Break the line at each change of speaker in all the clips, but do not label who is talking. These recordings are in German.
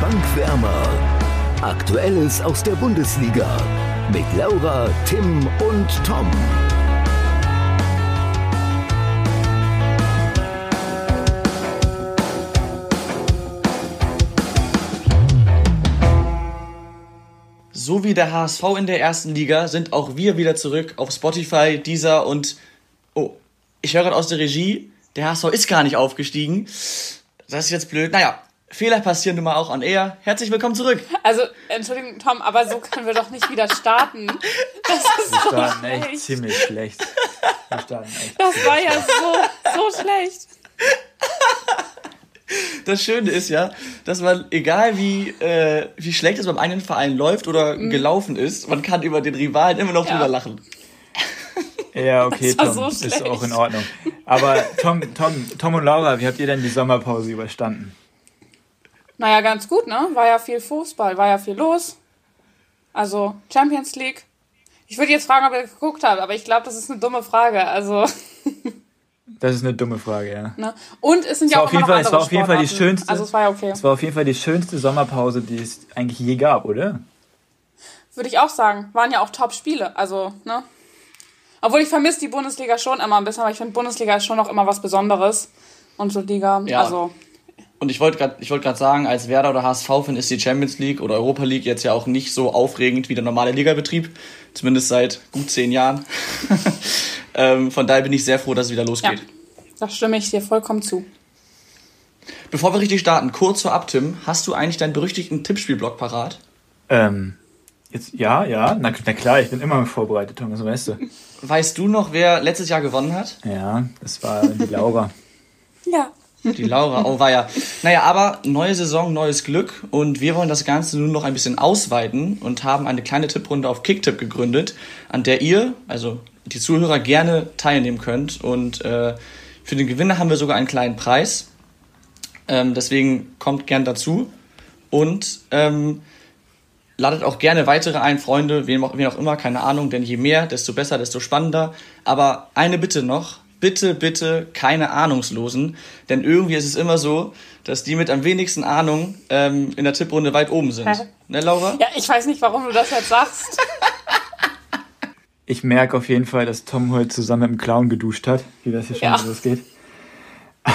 Bankwärmer. Aktuelles aus der Bundesliga mit Laura, Tim und Tom.
So wie der HSV in der ersten Liga sind auch wir wieder zurück auf Spotify, Deezer und oh, ich höre gerade aus der Regie, der HSV ist gar nicht aufgestiegen. Das ist jetzt blöd. Naja, Fehler passieren nun mal auch an Air. Herzlich willkommen zurück.
Also, Entschuldigung, Tom, aber so können wir doch nicht wieder starten. Das ist
Wir
so
starten echt
schlecht.
ziemlich schlecht. Wir starten echt.
Das war ja so, so schlecht.
Das Schöne ist ja, dass man, egal wie, äh, wie schlecht es beim einen Verein läuft oder gelaufen ist, man kann über den Rivalen immer noch
Ja.
drüber lachen.
Ja, okay, Tom,
so
ist
schlecht.
auch in Ordnung. Aber Tom, Tom, Tom und Laura, wie habt ihr denn die Sommerpause überstanden?
Naja, ganz gut, ne? War ja viel Fußball, war ja viel los. Also, Champions League. Ich würde jetzt fragen, ob ihr geguckt habt, aber ich glaube, das ist eine dumme Frage. Also,
Das ist eine dumme Frage, ja.
ne? Und es sind
Es
ja auch
auf jeden Fall, es war auf jeden Fall die schönste.
Also, es war ja okay.
Es war auf jeden Fall die schönste Sommerpause, die es eigentlich je gab, oder?
Würde ich auch sagen. Waren ja auch Top-Spiele. Also, ne? Obwohl ich vermisse die Bundesliga schon immer ein bisschen, aber ich finde, Bundesliga ist schon noch immer was Besonderes. Und so Liga,
Ja.
also,
Und ich wollte gerade ich wollte gerade sagen, als Werder oder HSV-Fan ist die Champions League oder Europa League jetzt ja auch nicht so aufregend wie der normale Ligabetrieb. Zumindest seit gut zehn Jahren. ähm, von daher bin ich sehr froh, dass es wieder
ja.
losgeht.
Da stimme ich dir vollkommen zu.
Bevor wir richtig starten, kurz vorab, Tim, hast du eigentlich deinen berüchtigten Tippspielblock parat?
Ähm, jetzt, ja, ja, na, na klar, ich bin immer vorbereitet, Thomas, weißt du.
Weißt du noch, wer letztes Jahr gewonnen hat?
Ja, das war die Laura.
Ja.
Die Laura, oh war ja. Naja, aber neue Saison, neues Glück und wir wollen das Ganze nun noch ein bisschen ausweiten und haben eine kleine Tipprunde auf Kicktipp gegründet, an der ihr, also die Zuhörer, gerne teilnehmen könnt. Und äh, für den Gewinner haben wir sogar einen kleinen Preis. Ähm, deswegen kommt gern dazu und ähm, ladet auch gerne weitere ein, Freunde, wen auch, wen auch immer, keine Ahnung, denn je mehr, desto besser, desto spannender. Aber eine Bitte noch, bitte, bitte keine Ahnungslosen, denn irgendwie ist es immer so, dass die mit am wenigsten Ahnung ähm, in der Tipprunde weit oben sind.
Hä?
Ne, Laura?
Ja, ich weiß nicht, warum du das jetzt sagst.
Ich merke auf jeden Fall, dass Tom heute zusammen mit dem Clown geduscht hat, wie das hier schon
Ja.
so losgeht.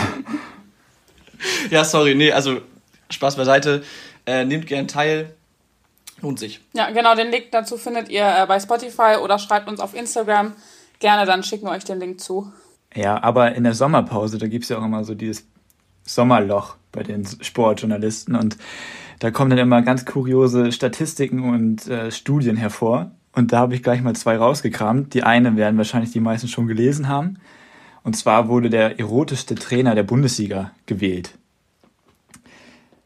Ja, sorry, nee, also Spaß beiseite. Äh, nehmt gern teil. Lohnt sich.
Ja, genau, den Link dazu findet ihr äh, bei Spotify oder schreibt uns auf Instagram. Gerne, dann schicken wir euch den Link zu.
Ja, aber in der Sommerpause, da gibt's ja auch immer so dieses Sommerloch bei den Sportjournalisten und da kommen dann immer ganz kuriose Statistiken und äh, Studien hervor. Und da habe ich gleich mal zwei rausgekramt. Die eine werden wahrscheinlich die meisten schon gelesen haben. Und zwar wurde der erotischste Trainer der Bundesliga gewählt.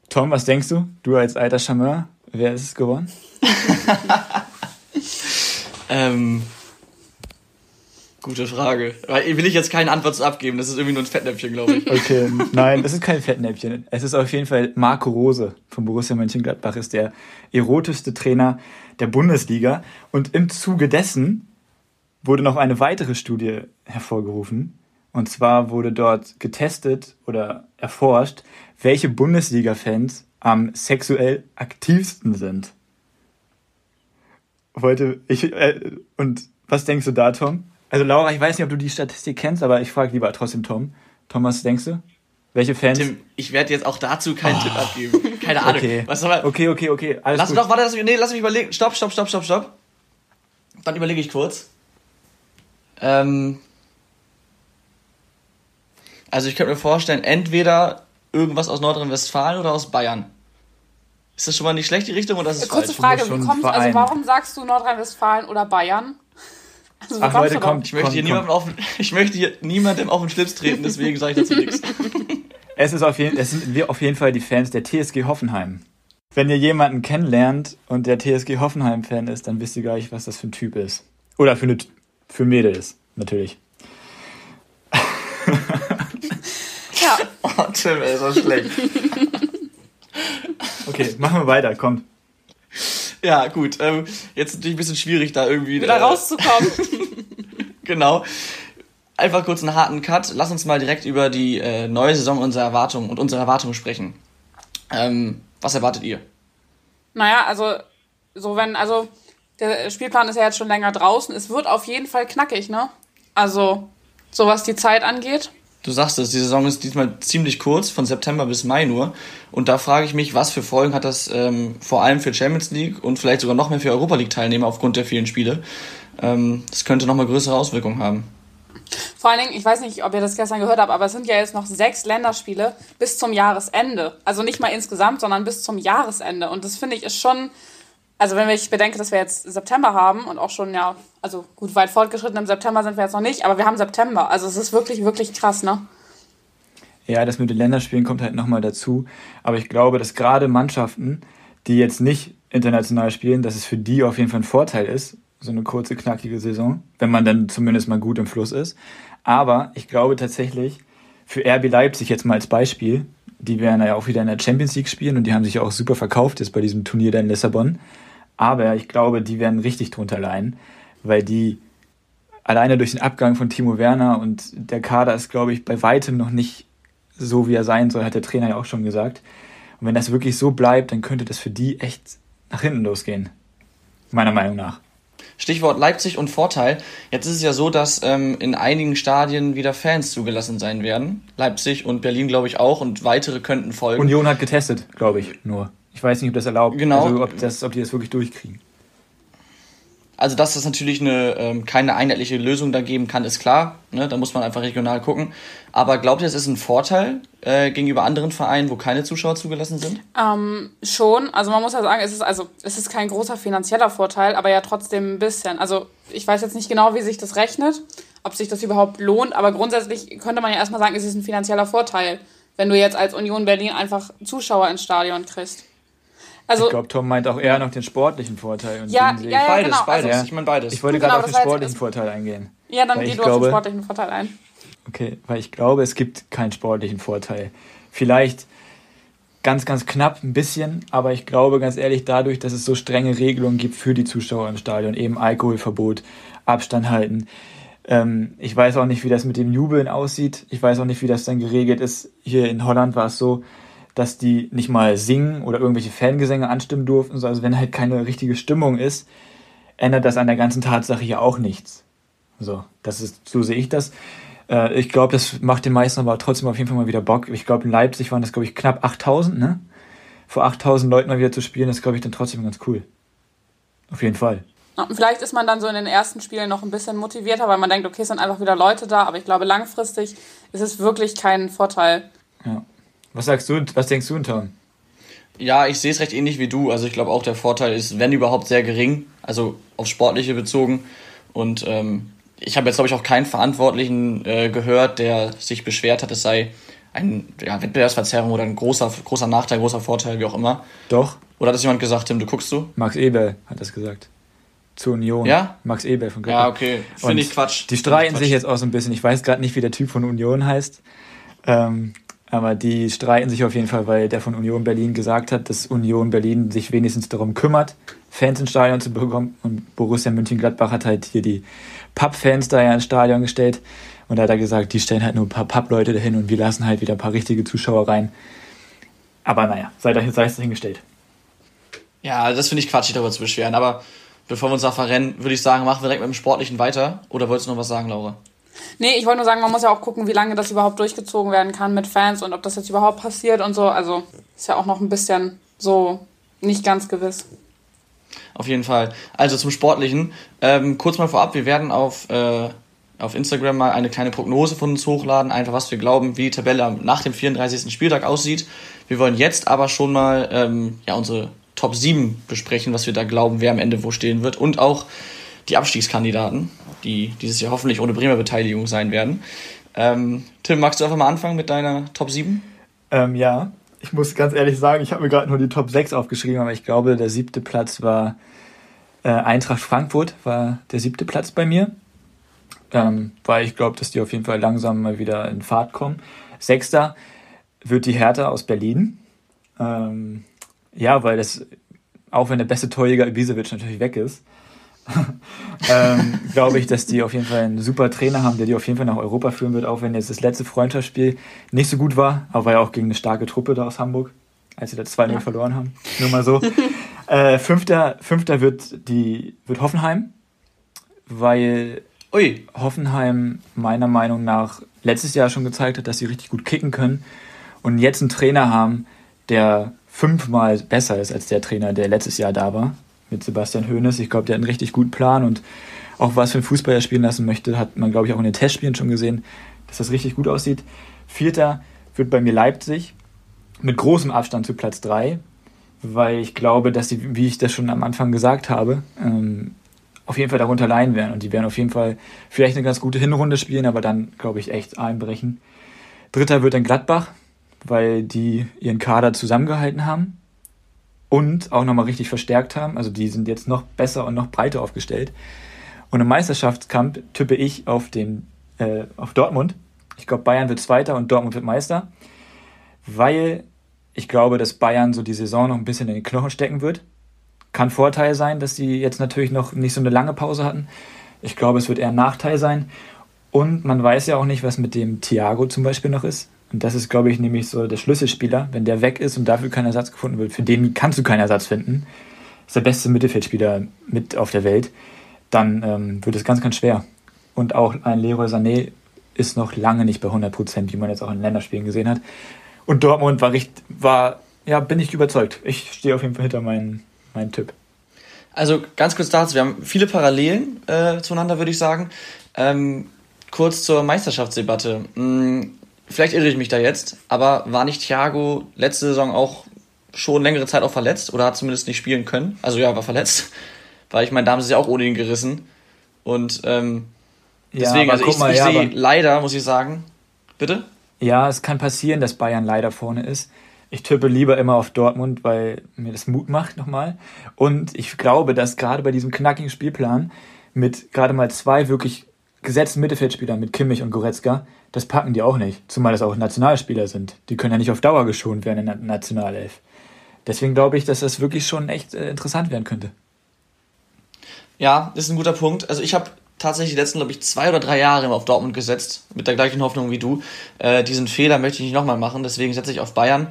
Tom, was denkst du? Du als alter Charmeur, wer ist es geworden?
Ähm, gute Frage. Weil Will ich jetzt keine Antwort abgeben, das ist irgendwie nur ein Fettnäpfchen, glaube ich.
Okay, nein, es ist kein Fettnäpfchen. Es ist auf jeden Fall Marco Rose von Borussia Mönchengladbach, ist der erotischste Trainer der Bundesliga. Und im Zuge dessen wurde noch eine weitere Studie hervorgerufen. Und zwar wurde dort getestet oder erforscht, welche Bundesliga-Fans am sexuell aktivsten sind. Wollte ich, äh, und was denkst du da, Tom? Also Laura, ich weiß nicht, ob du die Statistik kennst, aber ich frage lieber trotzdem Tom. Tom, was denkst du? Welche Fans?
Tim, ich werde jetzt auch dazu keinen Tipp abgeben. Keine Ahnung.
Okay.
Was soll man,
okay, okay, okay. Alles
lass
gut.
doch, warte, lass mich, nee, lass mich überlegen. Stopp, stopp, stopp, stopp, stopp. Dann überlege ich kurz. Ähm, also ich könnte mir vorstellen, entweder irgendwas aus Nordrhein-Westfalen oder aus Bayern. Ist das schon mal nicht schlecht, die Richtung, oder ist es
Kurze
falsch?
Frage,
schon
wie kommst, also warum sagst du Nordrhein-Westfalen oder Bayern? Also,
Ach, Leute, kommt.
Ich möchte, hier
Komm,
niemandem auf, ich möchte hier niemandem auf den Schlips treten, deswegen sage ich dazu nichts.
Es, ist auf jeden, es sind wir auf jeden Fall die Fans der TSG Hoffenheim. Wenn ihr jemanden kennenlernt und der TSG Hoffenheim-Fan ist, dann wisst ihr gar nicht, was das für ein Typ ist. Oder für, eine, für ein Mädel ist, natürlich.
Ja,
Oh, Tim, ey, ist das schlecht.
Okay, machen wir weiter, kommt.
Ja, gut. Ähm, jetzt natürlich ein bisschen schwierig, da irgendwie.
wieder
äh,
rauszukommen.
Genau. Einfach kurz einen harten Cut. Lass uns mal direkt über die äh, neue Saison unserer Erwartungen und unsere Erwartungen sprechen. Ähm, Was erwartet ihr?
Naja, also, so wenn, also, der Spielplan ist ja jetzt schon länger draußen. Es wird auf jeden Fall knackig, ne? Also, so was die Zeit angeht.
Du sagst es, die Saison ist diesmal ziemlich kurz, von September bis Mai nur. Und da frage ich mich, was für Folgen hat das ähm, vor allem für Champions League und vielleicht sogar noch mehr für Europa League-Teilnehmer aufgrund der vielen Spiele. Ähm, das könnte nochmal größere Auswirkungen haben.
Vor allen Dingen, ich weiß nicht, ob ihr das gestern gehört habt, aber es sind ja jetzt noch sechs Länderspiele bis zum Jahresende. Also nicht mal insgesamt, sondern bis zum Jahresende. Und das finde ich ist schon, also wenn ich bedenke, dass wir jetzt September haben und auch schon, ja, also gut, weit fortgeschritten im September sind wir jetzt noch nicht, aber wir haben September. Also es ist wirklich, wirklich krass, ne?
Ja, das mit den Länderspielen kommt halt nochmal dazu. Aber ich glaube, dass gerade Mannschaften, die jetzt nicht international spielen, dass es für die auf jeden Fall ein Vorteil ist, so eine kurze, knackige Saison, wenn man dann zumindest mal gut im Fluss ist. Aber ich glaube tatsächlich, für RB Leipzig jetzt mal als Beispiel, die werden ja auch wieder in der Champions League spielen und die haben sich auch super verkauft jetzt bei diesem Turnier da in Lissabon. Aber ich glaube, die werden richtig drunter leiden, weil die alleine durch den Abgang von Timo Werner und der Kader ist, glaube ich, bei weitem noch nicht so, wie er sein soll, hat der Trainer ja auch schon gesagt. Und wenn das wirklich so bleibt, dann könnte das für die echt nach hinten losgehen. Meiner Meinung nach.
Stichwort Leipzig und Vorteil. Jetzt ist es ja so, dass ähm, in einigen Stadien wieder Fans zugelassen sein werden. Leipzig und Berlin, glaube ich, auch. Und weitere könnten folgen.
Union hat getestet, glaube ich, nur. Ich weiß nicht, ob das erlaubt.
Genau.
Also ob, das, ob die das wirklich durchkriegen.
Also, dass es natürlich eine, ähm, keine einheitliche Lösung da geben kann, ist klar. Ne? Da muss man einfach regional gucken. Aber glaubt ihr, es ist ein Vorteil äh, gegenüber anderen Vereinen, wo keine Zuschauer zugelassen sind?
Ähm, schon. Also man muss ja sagen, es ist also es ist kein großer finanzieller Vorteil, aber ja trotzdem ein bisschen. Also ich weiß jetzt nicht genau, wie sich das rechnet, ob sich das überhaupt lohnt, aber grundsätzlich könnte man ja erstmal sagen, es ist ein finanzieller Vorteil, wenn du jetzt als Union Berlin einfach Zuschauer ins Stadion kriegst.
Also, ich glaube, Tom meint auch eher noch den sportlichen Vorteil. Und
ja, ja, ja,
beides,
genau.
beides.
Also,
ich meine beides.
Ich wollte
Genau,
gerade auf
das
den sportlichen Vorteil eingehen.
Ja, dann geh
ich
du auf den
glaube-
sportlichen Vorteil ein.
Okay, weil ich glaube, es gibt keinen sportlichen Vorteil. Vielleicht ganz, ganz knapp ein bisschen, aber ich glaube ganz ehrlich, dadurch, dass es so strenge Regelungen gibt für die Zuschauer im Stadion, eben Alkoholverbot, Abstand halten. Ähm, ich weiß auch nicht, wie das mit dem Jubeln aussieht. Ich weiß auch nicht, wie das dann geregelt ist. Hier in Holland war es so, dass die nicht mal singen oder irgendwelche Fangesänge anstimmen durften. So, Also wenn halt keine richtige Stimmung ist, ändert das an der ganzen Tatsache ja auch nichts. So, das ist, so sehe ich das. Äh, ich glaube, das macht den meisten aber trotzdem auf jeden Fall mal wieder Bock. Ich glaube, in Leipzig waren das, glaube ich, knapp 8000, ne? Vor 8000 Leuten mal wieder zu spielen, das glaube ich dann trotzdem ganz cool. Auf jeden Fall.
Vielleicht ist man dann so in den ersten Spielen noch ein bisschen motivierter, weil man denkt, okay, es sind einfach wieder Leute da, aber ich glaube, langfristig ist es wirklich kein Vorteil.
Ja. Was sagst du, was denkst du, Tom?
Ja, ich sehe es recht ähnlich wie du. Also ich glaube auch, der Vorteil ist, wenn überhaupt, sehr gering. Also aufs Sportliche bezogen. Und ähm, ich habe jetzt, glaube ich, auch keinen Verantwortlichen äh, gehört, der sich beschwert hat, es sei ein ja, Wettbewerbsverzerrung oder ein großer, großer Nachteil, großer Vorteil, wie auch immer.
Doch,
Oder hat das jemand gesagt, Tim, du guckst du?
Max Eberl hat das gesagt. Zur Union.
Ja?
Max Eberl von
Ja,
Gladbach.
okay. Finde ich Quatsch.
Die streiten sich
ich
jetzt auch so ein bisschen. Ich weiß gerade nicht, wie der Typ von Union heißt. Ähm, aber die streiten sich auf jeden Fall, weil der von Union Berlin gesagt hat, dass Union Berlin sich wenigstens darum kümmert, Fans ins Stadion zu bekommen. Und Borussia Mönchengladbach hat halt hier die Papp-Fans da ja ins Stadion gestellt. Und da hat er gesagt, die stellen halt nur ein paar Papp-Leute dahin und wir lassen halt wieder ein paar richtige Zuschauer rein. Aber naja, sei, es dahingestellt.
Ja, das finde ich Quatsch, sich darüber zu beschweren. Aber bevor wir uns da verrennen, würde ich sagen, machen wir direkt mit dem Sportlichen weiter. Oder wolltest du noch was sagen, Laura?
Nee, ich wollte nur sagen, man muss ja auch gucken, wie lange das überhaupt durchgezogen werden kann mit Fans und ob das jetzt überhaupt passiert und so. Also ist ja auch noch ein bisschen so nicht ganz gewiss.
Auf jeden Fall. Also zum Sportlichen. Ähm, kurz mal vorab, wir werden auf, äh, auf Instagram mal eine kleine Prognose von uns hochladen, einfach was wir glauben, wie die Tabelle nach dem 34. Spieltag aussieht. Wir wollen jetzt aber schon mal ähm, ja, unsere Top 7 besprechen, was wir da glauben, wer am Ende wo stehen wird. Und auch die Abstiegskandidaten, die dieses Jahr hoffentlich ohne Bremer Beteiligung sein werden. Ähm, Tim, magst du einfach mal anfangen mit deiner Top 7?
Ähm, ja, ich muss ganz ehrlich sagen, ich habe mir gerade nur die Top 6 aufgeschrieben, aber ich glaube, der siebte Platz war äh, Eintracht Frankfurt, war der siebte Platz bei mir. Ähm, weil ich glaube, dass die auf jeden Fall langsam mal wieder in Fahrt kommen. Sechster wird die Hertha aus Berlin. Ähm, ja, weil das, auch wenn der beste Torjäger Ibisevic natürlich weg ist, ähm, glaube ich, dass die auf jeden Fall einen super Trainer haben, der die auf jeden Fall nach Europa führen wird, auch wenn jetzt das letzte Freundschaftsspiel nicht so gut war, aber war ja auch gegen eine starke Truppe da aus Hamburg. als sie da 2-0 ja. verloren haben. Nur mal so. äh, fünfter, fünfter wird, die, wird Hoffenheim, weil Ui. Hoffenheim meiner Meinung nach letztes Jahr schon gezeigt hat, dass sie richtig gut kicken können und jetzt einen Trainer haben, der fünfmal besser ist als der Trainer, der letztes Jahr da war, mit Sebastian Hoeneß. Ich glaube, der hat einen richtig guten Plan und auch was für einen Fußball er spielen lassen möchte, hat man, glaube ich, auch in den Testspielen schon gesehen, dass das richtig gut aussieht. Vierter wird bei mir Leipzig mit großem Abstand zu Platz 3, weil ich glaube, dass sie, wie ich das schon am Anfang gesagt habe, ähm, auf jeden Fall darunter leiden werden. Und die werden auf jeden Fall vielleicht eine ganz gute Hinrunde spielen, aber dann, glaube ich, echt einbrechen. Dritter wird dann Gladbach, weil die ihren Kader zusammengehalten haben und auch nochmal richtig verstärkt haben. Also die sind jetzt noch besser und noch breiter aufgestellt. Und im Meisterschaftskampf tippe ich auf, den, äh, auf Dortmund. Ich glaube, Bayern wird Zweiter und Dortmund wird Meister, weil ich glaube, dass Bayern so die Saison noch ein bisschen in den Knochen stecken wird. Kann Vorteil sein, dass sie jetzt natürlich noch nicht so eine lange Pause hatten. Ich glaube, es wird eher ein Nachteil sein. Und man weiß ja auch nicht, was mit dem Thiago zum Beispiel noch ist. Und das ist, glaube ich, nämlich so der Schlüsselspieler. Wenn der weg ist und dafür kein Ersatz gefunden wird, für den kannst du keinen Ersatz finden, ist der beste Mittelfeldspieler mit auf der Welt, dann ähm, wird es ganz, ganz schwer. Und auch ein Leroy Sané ist noch lange nicht bei 100 Prozent, wie man jetzt auch in Länderspielen gesehen hat. Und Dortmund war, richtig, war ja, bin ich überzeugt. Ich stehe auf jeden Fall hinter meinen, meinen Tipp.
Also ganz kurz dazu, wir haben viele Parallelen äh, zueinander, würde ich sagen. Ähm, kurz zur Meisterschaftsdebatte. Hm, vielleicht irre ich mich da jetzt, aber war nicht Thiago letzte Saison auch schon längere Zeit auch verletzt oder hat zumindest nicht spielen können? Also ja, war verletzt. Weil ich meine, da haben sie sich auch ohne ihn gerissen. Und ähm, deswegen, ja, also ich, mal, ich ja, sehe leider, muss ich sagen. Bitte?
Ja, es kann passieren, dass Bayern leider vorne ist. Ich tippe lieber immer auf Dortmund, weil mir das Mut macht nochmal. Und ich glaube, dass gerade bei diesem knackigen Spielplan mit gerade mal zwei wirklich gesetzten Mittelfeldspielern, mit Kimmich und Goretzka, das packen die auch nicht. Zumal das auch Nationalspieler sind. Die können ja nicht auf Dauer geschont werden in der Nationalelf. Deswegen glaube ich, dass das wirklich schon echt äh, interessant werden könnte.
Ja, ist ein guter Punkt. Also ich habe tatsächlich die letzten, glaube ich, zwei oder drei Jahre immer auf Dortmund gesetzt, mit der gleichen Hoffnung wie du. Äh, diesen Fehler möchte ich nicht nochmal machen, deswegen setze ich auf Bayern.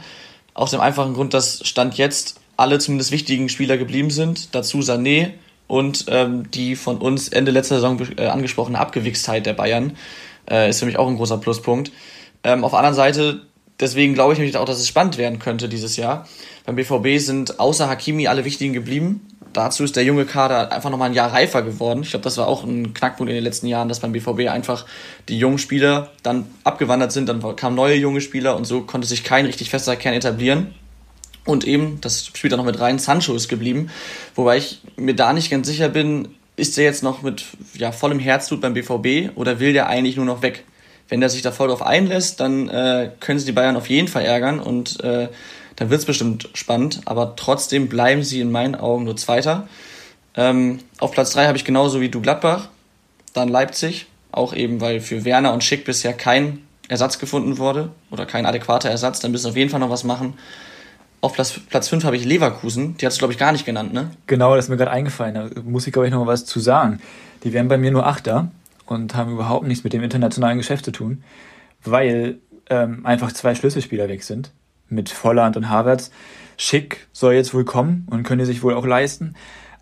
Aus dem einfachen Grund, dass Stand jetzt alle zumindest wichtigen Spieler geblieben sind. Dazu Sané und ähm, die von uns Ende letzter Saison äh, angesprochene Abgewichstheit der Bayern äh, ist für mich auch ein großer Pluspunkt. Ähm, auf der anderen Seite, deswegen glaube ich nämlich auch, dass es spannend werden könnte dieses Jahr. Beim BVB sind außer Hakimi alle wichtigen geblieben. Dazu ist der junge Kader einfach nochmal ein Jahr reifer geworden. Ich glaube, das war auch ein Knackpunkt in den letzten Jahren, dass beim BVB einfach die jungen Spieler dann abgewandert sind, dann kamen neue junge Spieler und so konnte sich kein richtig fester Kern etablieren. Und eben, das spielt da noch mit rein, Sancho ist geblieben. Wobei ich mir da nicht ganz sicher bin, ist er jetzt noch mit ja, vollem Herzblut beim BVB oder will der eigentlich nur noch weg? Wenn der sich da voll drauf einlässt, dann äh, können sie die Bayern auf jeden Fall ärgern und äh, dann wird es bestimmt spannend. Aber trotzdem bleiben sie in meinen Augen nur Zweiter. Ähm, auf Platz 3 habe ich genauso wie du Gladbach, dann Leipzig, auch eben, weil für Werner und Schick bisher kein Ersatz gefunden wurde oder kein adäquater Ersatz, dann müssen sie auf jeden Fall noch was machen. Auf Platz, Platz 5 habe ich Leverkusen. Die hat es, glaube ich, gar nicht genannt, ne?
Genau, das ist mir gerade eingefallen. Da muss ich, glaube ich, noch was zu sagen. Die wären bei mir nur Achter und haben überhaupt nichts mit dem internationalen Geschäft zu tun, weil ähm, einfach zwei Schlüsselspieler weg sind. Mit Volland und Havertz. Schick soll jetzt wohl kommen und können die sich wohl auch leisten.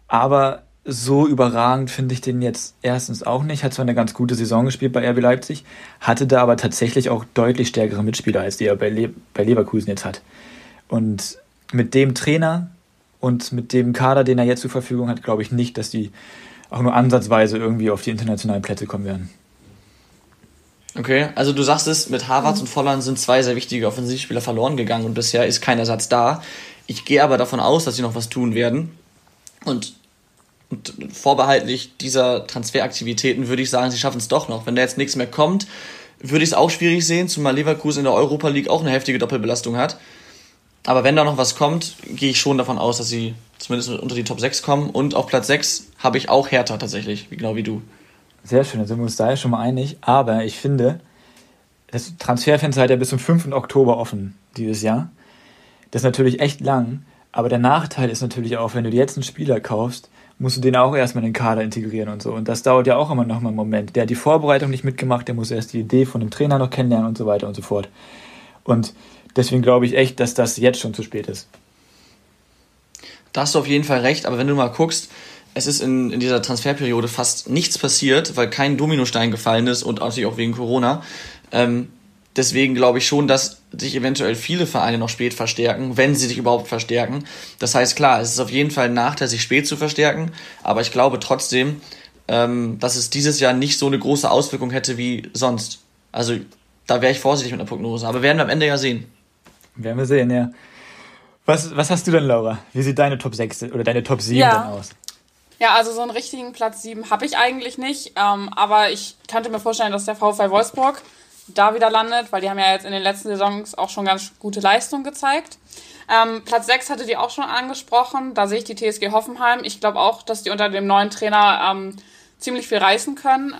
Aber so überragend finde ich den jetzt erstens auch nicht. Hat zwar eine ganz gute Saison gespielt bei RB Leipzig, hatte da aber tatsächlich auch deutlich stärkere Mitspieler, als die er bei, Le bei Leverkusen jetzt hat. Und mit dem Trainer und mit dem Kader, den er jetzt zur Verfügung hat, glaube ich nicht, dass die auch nur ansatzweise irgendwie auf die internationalen Plätze kommen werden.
Okay, also du sagst es, mit Harvards und Volland sind zwei sehr wichtige Offensivspieler verloren gegangen und bisher ist kein Ersatz da. Ich gehe aber davon aus, dass sie noch was tun werden. Und, und vorbehaltlich dieser Transferaktivitäten würde ich sagen, sie schaffen es doch noch. Wenn da jetzt nichts mehr kommt, würde ich es auch schwierig sehen, zumal Leverkusen in der Europa League auch eine heftige Doppelbelastung hat. Aber wenn da noch was kommt, gehe ich schon davon aus, dass sie zumindest unter die Top 6 kommen. Und auf Platz 6 habe ich auch Hertha tatsächlich, genau wie du.
Sehr schön, da sind wir uns da ja schon mal einig. Aber ich finde, das Transferfenster hat ja bis zum 5. Oktober offen dieses Jahr. Das ist natürlich echt lang. Aber der Nachteil ist natürlich auch, wenn du dir jetzt einen Spieler kaufst, musst du den auch erstmal in den Kader integrieren und so. Und das dauert ja auch immer noch mal einen Moment. Der hat die Vorbereitung nicht mitgemacht, der muss erst die Idee von dem Trainer noch kennenlernen und so weiter und so fort. Und Deswegen glaube ich echt, dass das jetzt schon zu spät ist.
Da hast du auf jeden Fall recht, aber wenn du mal guckst, es ist in, in dieser Transferperiode fast nichts passiert, weil kein Dominostein gefallen ist und natürlich auch wegen Corona. Ähm, deswegen glaube ich schon, dass sich eventuell viele Vereine noch spät verstärken, wenn sie sich überhaupt verstärken. Das heißt, klar, es ist auf jeden Fall ein Nachteil, sich spät zu verstärken, aber ich glaube trotzdem, ähm, dass es dieses Jahr nicht so eine große Auswirkung hätte wie sonst. Also da wäre ich vorsichtig mit einer Prognose, aber werden wir am Ende ja sehen.
Werden wir sehen, ja. Was, was hast du denn, Laura? Wie sieht deine Top 6 oder deine Top 7
Ja.
dann aus?
Ja, also so einen richtigen Platz 7 habe ich eigentlich nicht. Ähm, aber ich könnte mir vorstellen, dass der VfL Wolfsburg da wieder landet, weil die haben ja jetzt in den letzten Saisons auch schon ganz gute Leistung gezeigt. Ähm, Platz 6 hatte die auch schon angesprochen. Da sehe ich die TSG Hoffenheim. Ich glaube auch, dass die unter dem neuen Trainer ähm, ziemlich viel reißen können.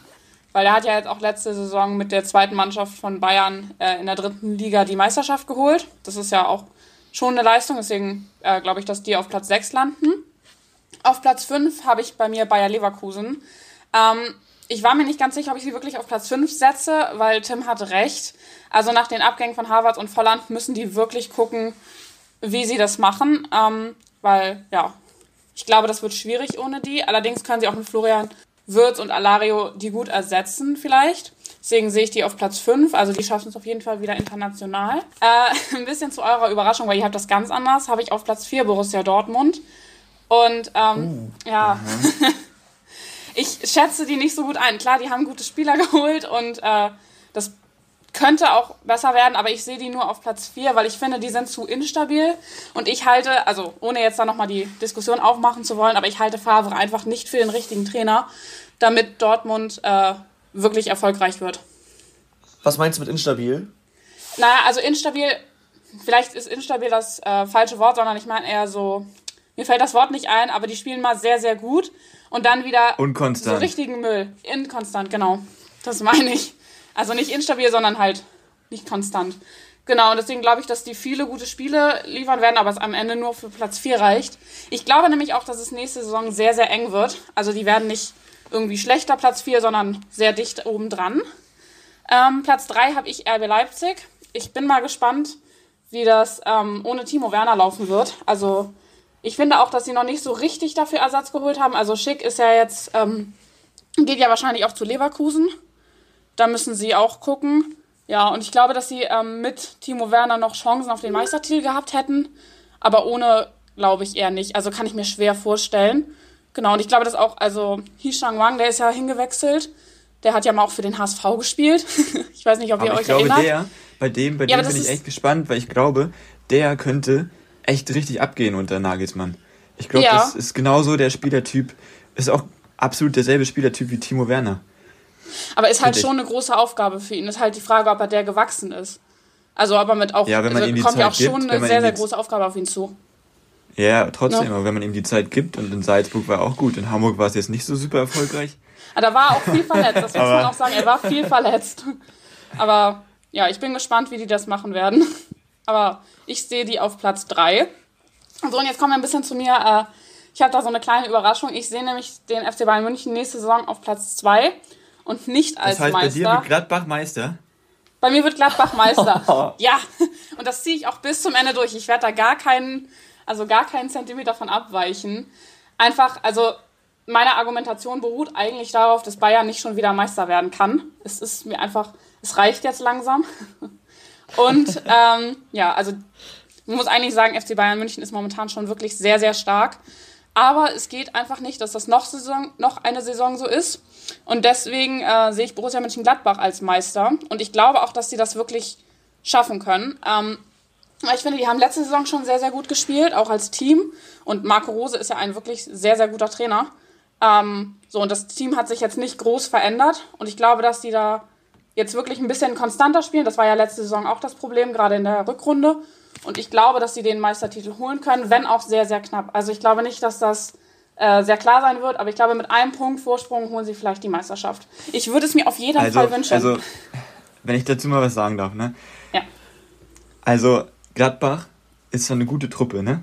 Weil er hat ja jetzt auch letzte Saison mit der zweiten Mannschaft von Bayern äh, in der dritten Liga die Meisterschaft geholt. Das ist ja auch schon eine Leistung. Deswegen äh, glaube ich, dass die auf Platz 6 landen. Auf Platz 5 habe ich bei mir Bayer Leverkusen. Ähm, ich war mir nicht ganz sicher, ob ich sie wirklich auf Platz 5 setze, weil Tim hatte recht. Also nach den Abgängen von Harvard und Volland müssen die wirklich gucken, wie sie das machen. Ähm, weil, ja, ich glaube, das wird schwierig ohne die. Allerdings können sie auch mit Florian Wirtz und Alario die gut ersetzen vielleicht. Deswegen sehe ich die auf Platz 5. Also die schaffen es auf jeden Fall wieder international. Äh, ein bisschen zu eurer Überraschung, weil ihr habt das ganz anders, habe ich auf Platz 4 Borussia Dortmund. Und ähm, ja, ich schätze die nicht so gut ein. Klar, die haben gute Spieler geholt und äh, könnte auch besser werden, aber ich sehe die nur auf Platz 4, weil ich finde, die sind zu instabil. Und ich halte, also ohne jetzt da nochmal die Diskussion aufmachen zu wollen, aber ich halte Favre einfach nicht für den richtigen Trainer, damit Dortmund äh, wirklich erfolgreich wird.
Was meinst du mit instabil?
Naja, also instabil, vielleicht ist instabil das äh, falsche Wort, sondern ich meine eher so, mir fällt das Wort nicht ein, aber die spielen mal sehr, sehr gut und dann wieder
Unkonstant.
so richtigen Müll. Inkonstant, genau. Das meine ich. Also nicht instabil, sondern halt nicht konstant. Genau, und deswegen glaube ich, dass die viele gute Spiele liefern werden, aber es am Ende nur für Platz 4 reicht. Ich glaube nämlich auch, dass es nächste Saison sehr, sehr eng wird. Also die werden nicht irgendwie schlechter Platz 4, sondern sehr dicht oben dran. Ähm, Platz 3 habe ich RB Leipzig. Ich bin mal gespannt, wie das ähm, ohne Timo Werner laufen wird. Also ich finde auch, dass sie noch nicht so richtig dafür Ersatz geholt haben. Also Schick ist ja jetzt, ähm, geht ja wahrscheinlich auch zu Leverkusen. Da müssen sie auch gucken. Ja, und ich glaube, dass sie ähm, mit Timo Werner noch Chancen auf den Meistertitel gehabt hätten. Aber ohne glaube ich eher nicht. Also kann ich mir schwer vorstellen. Genau, und ich glaube, dass auch, also Hishang Wang, der ist ja hingewechselt. Der hat ja mal auch für den HSV gespielt. ich weiß nicht, ob ihr
Aber
euch
ich glaube,
erinnert.
der, bei dem, bei
Ja,
dem bin ich echt gespannt, weil ich glaube, der könnte echt richtig abgehen unter Nagelsmann. Ich glaube,
Ja.
das ist genauso der Spielertyp, ist auch absolut derselbe Spielertyp wie Timo Werner.
Aber ist halt schon eine große Aufgabe für ihn. Ist halt die Frage, ob er der gewachsen ist. Also ob er mit auch,
Ja, wenn man
also
ihm die
kommt ja
Zeit
auch schon
gibt, wenn
eine sehr, sehr große Aufgabe auf ihn zu.
Ja, trotzdem,
Ja.
aber wenn man ihm die Zeit gibt und in Salzburg war er auch gut, in Hamburg war es jetzt nicht so super erfolgreich.
Aber da war er auch viel verletzt, das muss man
Aber-
auch sagen. Er war viel verletzt. Aber ja, ich bin gespannt, wie die das machen werden. Aber ich sehe die auf Platz 3. So, und jetzt kommen wir ein bisschen zu mir. Äh, ich habe da so eine kleine Überraschung. Ich sehe nämlich den FC Bayern München nächste Saison auf Platz 2 und nicht als
Das heißt, bei
Meister.
dir wird Gladbach Meister.
Bei mir wird Gladbach Meister. ja, und das ziehe ich auch bis zum Ende durch. Ich werde da gar keinen, also gar keinen Zentimeter von abweichen. Einfach, also meine Argumentation beruht eigentlich darauf, dass Bayern nicht schon wieder Meister werden kann. Es ist mir einfach, es reicht jetzt langsam. Und ähm, ja, also man muss eigentlich sagen, FC Bayern München ist momentan schon wirklich sehr, sehr stark. Aber es geht einfach nicht, dass das noch, Saison, noch eine Saison so ist. Und deswegen äh, sehe ich Borussia Mönchengladbach als Meister. Und ich glaube auch, dass sie das wirklich schaffen können. Ähm, ich finde, die haben letzte Saison schon sehr, sehr gut gespielt, auch als Team. Und Marco Rose ist ja ein wirklich sehr, sehr guter Trainer. Ähm, so, und das Team hat sich jetzt nicht groß verändert. Und ich glaube, dass die da jetzt wirklich ein bisschen konstanter spielen. Das war ja letzte Saison auch das Problem, gerade in der Rückrunde. Und ich glaube, dass sie den Meistertitel holen können, wenn auch sehr, sehr knapp. Also ich glaube nicht, dass das äh, sehr klar sein wird, aber ich glaube, mit einem Punkt Vorsprung holen sie vielleicht die Meisterschaft. Ich würde es mir auf jeden
Also,
Fall wünschen.
also, wenn ich dazu mal was sagen darf, ne?
ja.
Also, Gladbach ist zwar eine gute Truppe, ne?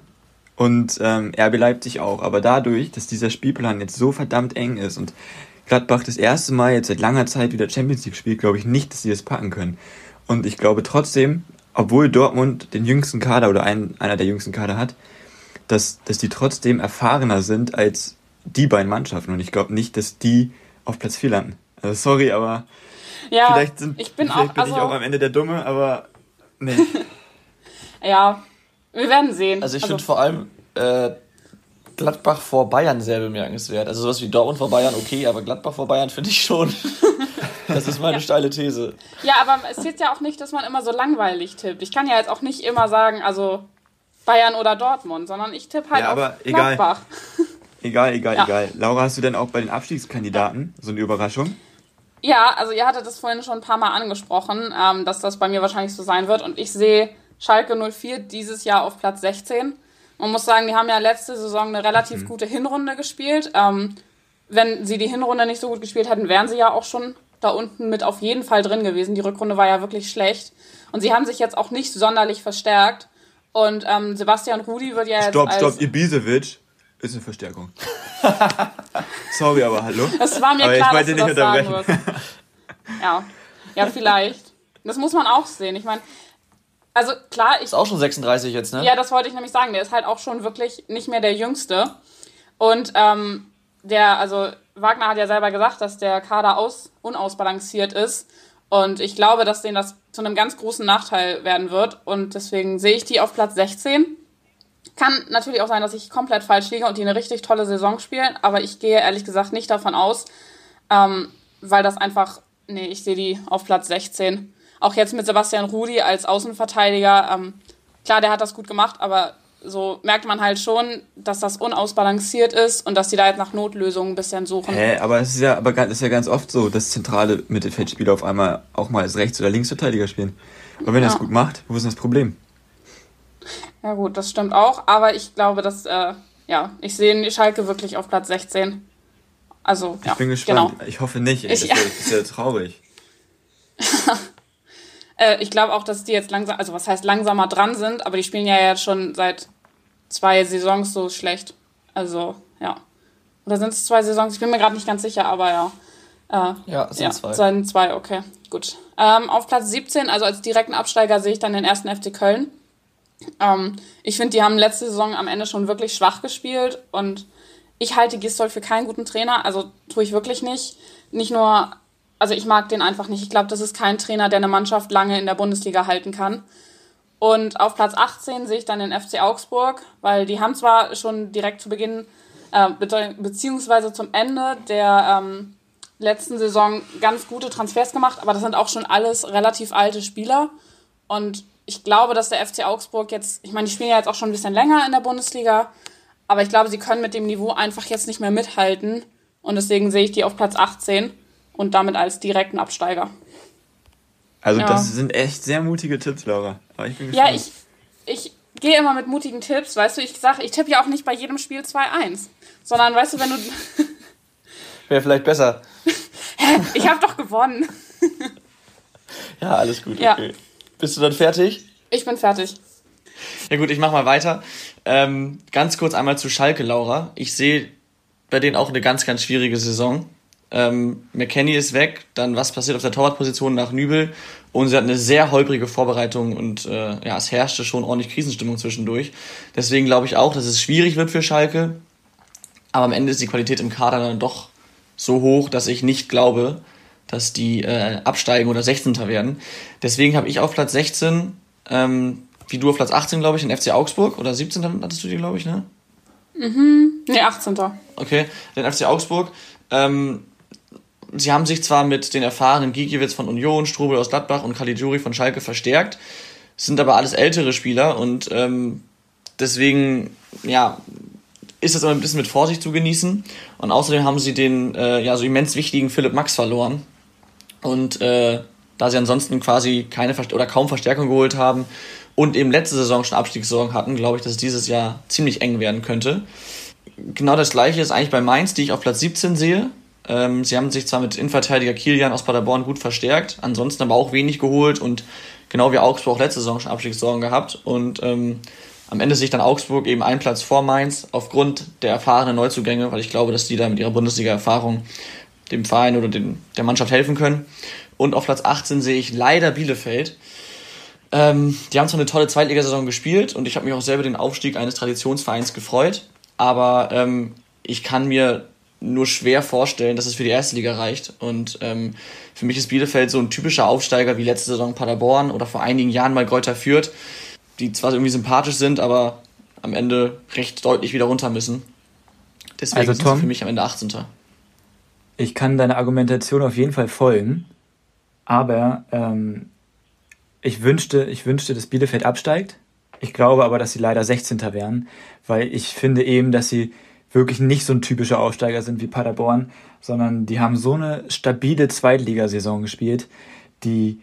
Und ähm, RB Leipzig auch. Aber dadurch, dass dieser Spielplan jetzt so verdammt eng ist und Gladbach das erste Mal jetzt seit langer Zeit wieder Champions League spielt, glaube ich nicht, dass sie das packen können. Und ich glaube trotzdem, obwohl Dortmund den jüngsten Kader oder ein, einer der jüngsten Kader hat, dass, dass die trotzdem erfahrener sind als die beiden Mannschaften. Und ich glaube nicht, dass die auf Platz 4 landen. Also sorry, aber ja, vielleicht, sind, ich bin, vielleicht auch, bin ich also auch am Ende der Dumme, aber nee.
ja, wir werden sehen.
Also ich also, finde vor allem äh, Gladbach vor Bayern sehr bemerkenswert. Also sowas wie Dortmund vor Bayern, okay, aber Gladbach vor Bayern finde ich schon. Das ist meine ja. steile These.
Ja, aber es ist ja auch nicht, dass man immer so langweilig tippt. Ich kann ja jetzt auch nicht immer sagen, also Bayern oder Dortmund, sondern ich tippe halt ja, aber auf Gladbach.
Egal, egal, ja. egal. Laura, hast du denn auch bei den Abstiegskandidaten so eine Überraschung?
Ja, also ihr hattet das vorhin schon ein paar Mal angesprochen, ähm, dass das bei mir wahrscheinlich so sein wird. Und ich sehe Schalke 04 dieses Jahr auf Platz 16. Man muss sagen, die haben ja letzte Saison eine relativ mhm. gute Hinrunde gespielt. Ähm, wenn sie die Hinrunde nicht so gut gespielt hätten, wären sie ja auch schon da unten mit auf jeden Fall drin gewesen. Die Rückrunde war ja wirklich schlecht. Und sie haben sich jetzt auch nicht sonderlich verstärkt. Und ähm, Sebastian Rudi wird ja jetzt.
Stopp, stopp, Ibisevic ist eine Verstärkung. Sorry, aber hallo.
Es war mir aber klar, dass du das sagen wirst. Ja. ja, vielleicht. Das muss man auch sehen. Ich meine, also klar, ich.
Ist auch schon 36 jetzt, ne?
Ja, das wollte ich nämlich sagen. Der ist halt auch schon wirklich nicht mehr der Jüngste. Und ähm, der, also Wagner hat ja selber gesagt, dass der Kader aus, unausbalanciert ist. Und ich glaube, dass denen das zu einem ganz großen Nachteil werden wird. Und deswegen sehe ich die auf Platz 16. Kann natürlich auch sein, dass ich komplett falsch liege und die eine richtig tolle Saison spielen. Aber ich gehe ehrlich gesagt nicht davon aus, ähm, weil das einfach, nee, ich sehe die auf Platz 16 auch jetzt mit Sebastian Rudi als Außenverteidiger, ähm, klar, der hat das gut gemacht, aber so merkt man halt schon, dass das unausbalanciert ist und dass die da jetzt nach Notlösungen ein bisschen suchen.
Hä, aber es ist ja, aber ist ja ganz oft so, dass zentrale Mittelfeldspieler auf einmal auch mal als Rechts- oder Linksverteidiger spielen. Und wenn ja. er es gut macht, wo ist denn das Problem?
Ja gut, das stimmt auch, aber ich glaube, dass, äh, ja, ich sehe Schalke wirklich auf Platz 16. Also,
ich ja, bin gespannt. Genau. Ich hoffe nicht, ey. Ich, das ist ja traurig.
Äh, ich glaube auch, dass die jetzt langsam, also was heißt langsamer dran sind, aber die spielen ja jetzt schon seit zwei Saisons so schlecht. Also, ja. Oder sind es zwei Saisons? Ich bin mir gerade nicht ganz sicher, aber ja. Äh, ja, es sind ja, zwei. Sind zwei, okay, gut. Ähm, auf Platz 17, also als direkten Absteiger, sehe ich dann den ersten FC Köln. Ähm, ich finde, die haben letzte Saison am Ende schon wirklich schwach gespielt und ich halte Gistol für keinen guten Trainer, also tue ich wirklich nicht. Nicht nur also ich mag den einfach nicht. Ich glaube, das ist kein Trainer, der eine Mannschaft lange in der Bundesliga halten kann. Und auf Platz 18 sehe ich dann den FC Augsburg, weil die haben zwar schon direkt zu Beginn, äh, beziehungsweise zum Ende der ähm, letzten Saison ganz gute Transfers gemacht, aber das sind auch schon alles relativ alte Spieler. Und ich glaube, dass der FC Augsburg jetzt, ich meine, die spielen ja jetzt auch schon ein bisschen länger in der Bundesliga, aber ich glaube, sie können mit dem Niveau einfach jetzt nicht mehr mithalten. Und deswegen sehe ich die auf Platz 18 und damit als direkten Absteiger.
Also ja. das sind echt sehr mutige Tipps, Laura. Aber ich bin gespannt.
Ja, ich, ich gehe immer mit mutigen Tipps. Weißt du, ich sage, ich tippe ja auch nicht bei jedem Spiel 2-1. Sondern, weißt du, wenn du...
Wäre vielleicht besser.
Hä? Ich habe doch gewonnen.
ja, alles gut. Okay. Ja. Bist du dann fertig?
Ich bin fertig.
Ja gut, ich mache mal weiter. Ähm, ganz kurz einmal zu Schalke, Laura. Ich sehe bei denen auch eine ganz, ganz schwierige Saison. Ähm, McKenny ist weg, dann was passiert auf der Torwartposition nach Nübel und sie hat eine sehr holprige Vorbereitung und äh, ja, es herrschte schon ordentlich Krisenstimmung zwischendurch. Deswegen glaube ich auch, dass es schwierig wird für Schalke, aber am Ende ist die Qualität im Kader dann doch so hoch, dass ich nicht glaube, dass die äh, absteigen oder 16. werden. Deswegen habe ich auf Platz 16, ähm, wie du auf Platz 18, glaube ich, den FC Augsburg oder 17. hattest du die, glaube ich, ne?
Mhm. Ne, 18.
Okay, den FC Augsburg. Ähm, sie haben sich zwar mit den erfahrenen Gigiewicz von Union, Strubel aus Gladbach und Caligiuri von Schalke verstärkt, sind aber alles ältere Spieler und ähm, deswegen, ja, ist das aber ein bisschen mit Vorsicht zu genießen. Und außerdem haben sie den äh, ja so immens wichtigen Philipp Max verloren. Und äh, da sie ansonsten quasi keine Verst oder kaum Verstärkung geholt haben und eben letzte Saison schon Abstiegssaison hatten, glaube ich, dass es dieses Jahr ziemlich eng werden könnte. Genau das gleiche ist eigentlich bei Mainz, die ich auf Platz 17 sehe. Ähm, sie haben sich zwar mit Innenverteidiger Kilian aus Paderborn gut verstärkt, ansonsten aber auch wenig geholt und genau wie Augsburg letzte Saison schon Abstiegssaison gehabt. Und ähm, am Ende sehe ich dann Augsburg eben einen Platz vor Mainz aufgrund der erfahrenen Neuzugänge, weil ich glaube, dass die da mit ihrer Bundesliga-Erfahrung dem Verein oder dem, der Mannschaft helfen können. Und auf Platz 18 sehe ich leider Bielefeld. Ähm, die haben zwar eine tolle Zweitligasaison gespielt und ich habe mich auch selber den Aufstieg eines Traditionsvereins gefreut, aber ähm, ich kann mir nur schwer vorstellen, dass es für die erste Liga reicht. Und ähm, für mich ist Bielefeld so ein typischer Aufsteiger wie letzte Saison Paderborn oder vor einigen Jahren mal Greuther Fürth, die zwar irgendwie sympathisch sind, aber am Ende recht deutlich wieder runter müssen. Deswegen also, Tom, sind sie für mich am Ende 18.
Ich kann deiner Argumentation auf jeden Fall folgen, aber ähm, ich, wünschte, ich wünschte, dass Bielefeld absteigt. Ich glaube aber, dass sie leider 16. wären, weil ich finde eben, dass sie wirklich nicht so ein typischer Aufsteiger sind wie Paderborn, sondern die haben so eine stabile Zweitligasaison gespielt. Die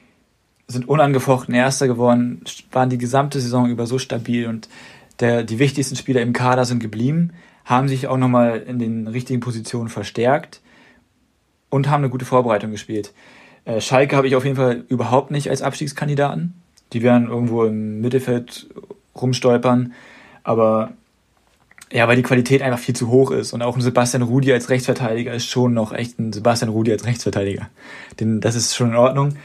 sind unangefochten Erster geworden, waren die gesamte Saison über so stabil und der, die wichtigsten Spieler im Kader sind geblieben, haben sich auch nochmal in den richtigen Positionen verstärkt und haben eine gute Vorbereitung gespielt. Äh, Schalke habe ich auf jeden Fall überhaupt nicht als Abstiegskandidaten. Die werden irgendwo im Mittelfeld rumstolpern, aber ja, weil die Qualität einfach viel zu hoch ist. Und auch ein Sebastian Rudi als Rechtsverteidiger ist schon noch echt ein Sebastian Rudi als Rechtsverteidiger. Den, das ist schon in Ordnung.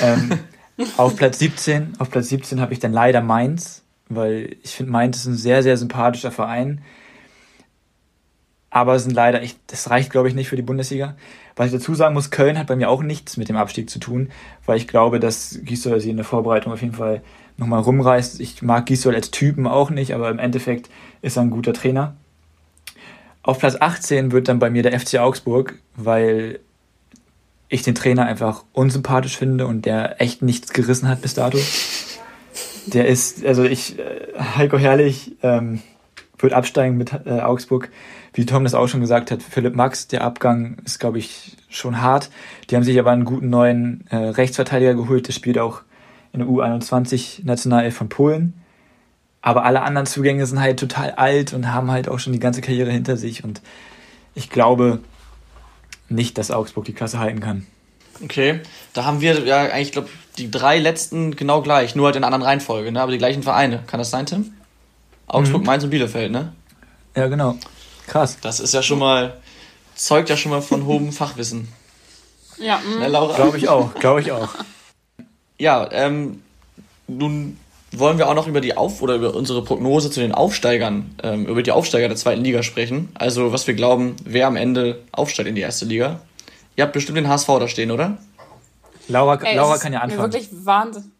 ähm, auf Platz 17, auf Platz 17 habe ich dann leider Mainz, weil ich finde Mainz ist ein sehr, sehr sympathischer Verein. Aber sind leider echt, das reicht glaube ich nicht für die Bundesliga. Was ich dazu sagen muss, Köln hat bei mir auch nichts mit dem Abstieg zu tun, weil ich glaube, dass Gisdol sie in der Vorbereitung auf jeden Fall nochmal rumreißt. Ich mag Gisdol als Typen auch nicht, aber im Endeffekt ist er ein guter Trainer. Auf Platz 18 wird dann bei mir der FC Augsburg, weil ich den Trainer einfach unsympathisch finde und der echt nichts gerissen hat bis dato. Der ist, also ich, äh, Heiko Herrlich ähm, wird absteigen mit äh, Augsburg. Wie Tom das auch schon gesagt hat, Philipp Max, der Abgang ist, glaube ich, schon hart. Die haben sich aber einen guten neuen äh, Rechtsverteidiger geholt, der spielt auch in der U21 Nationalelf von Polen. Aber alle anderen Zugänge sind halt total alt und haben halt auch schon die ganze Karriere hinter sich. Und ich glaube nicht, dass Augsburg die Klasse halten kann.
Okay, da haben wir ja eigentlich, glaube die drei letzten genau gleich, nur halt in einer anderen Reihenfolge, ne? aber die gleichen Vereine. Kann das sein, Tim? Augsburg, mhm. Mainz und Bielefeld, ne?
Ja, genau. Krass.
Das ist ja schon mal, zeugt ja schon mal von hohem Fachwissen.
Ja,
ne, Laura? Glaube ich auch, glaube ich auch.
Ja, ähm, nun wollen wir auch noch über die Auf- oder über unsere Prognose zu den Aufsteigern, ähm, über die Aufsteiger der zweiten Liga sprechen. Also, was wir glauben, wer am Ende aufsteigt in die erste Liga. Ihr habt bestimmt den HSV da stehen, oder?
Laura, Ey, Laura kann ja anfangen.
Mir wirklich Wahnsinn.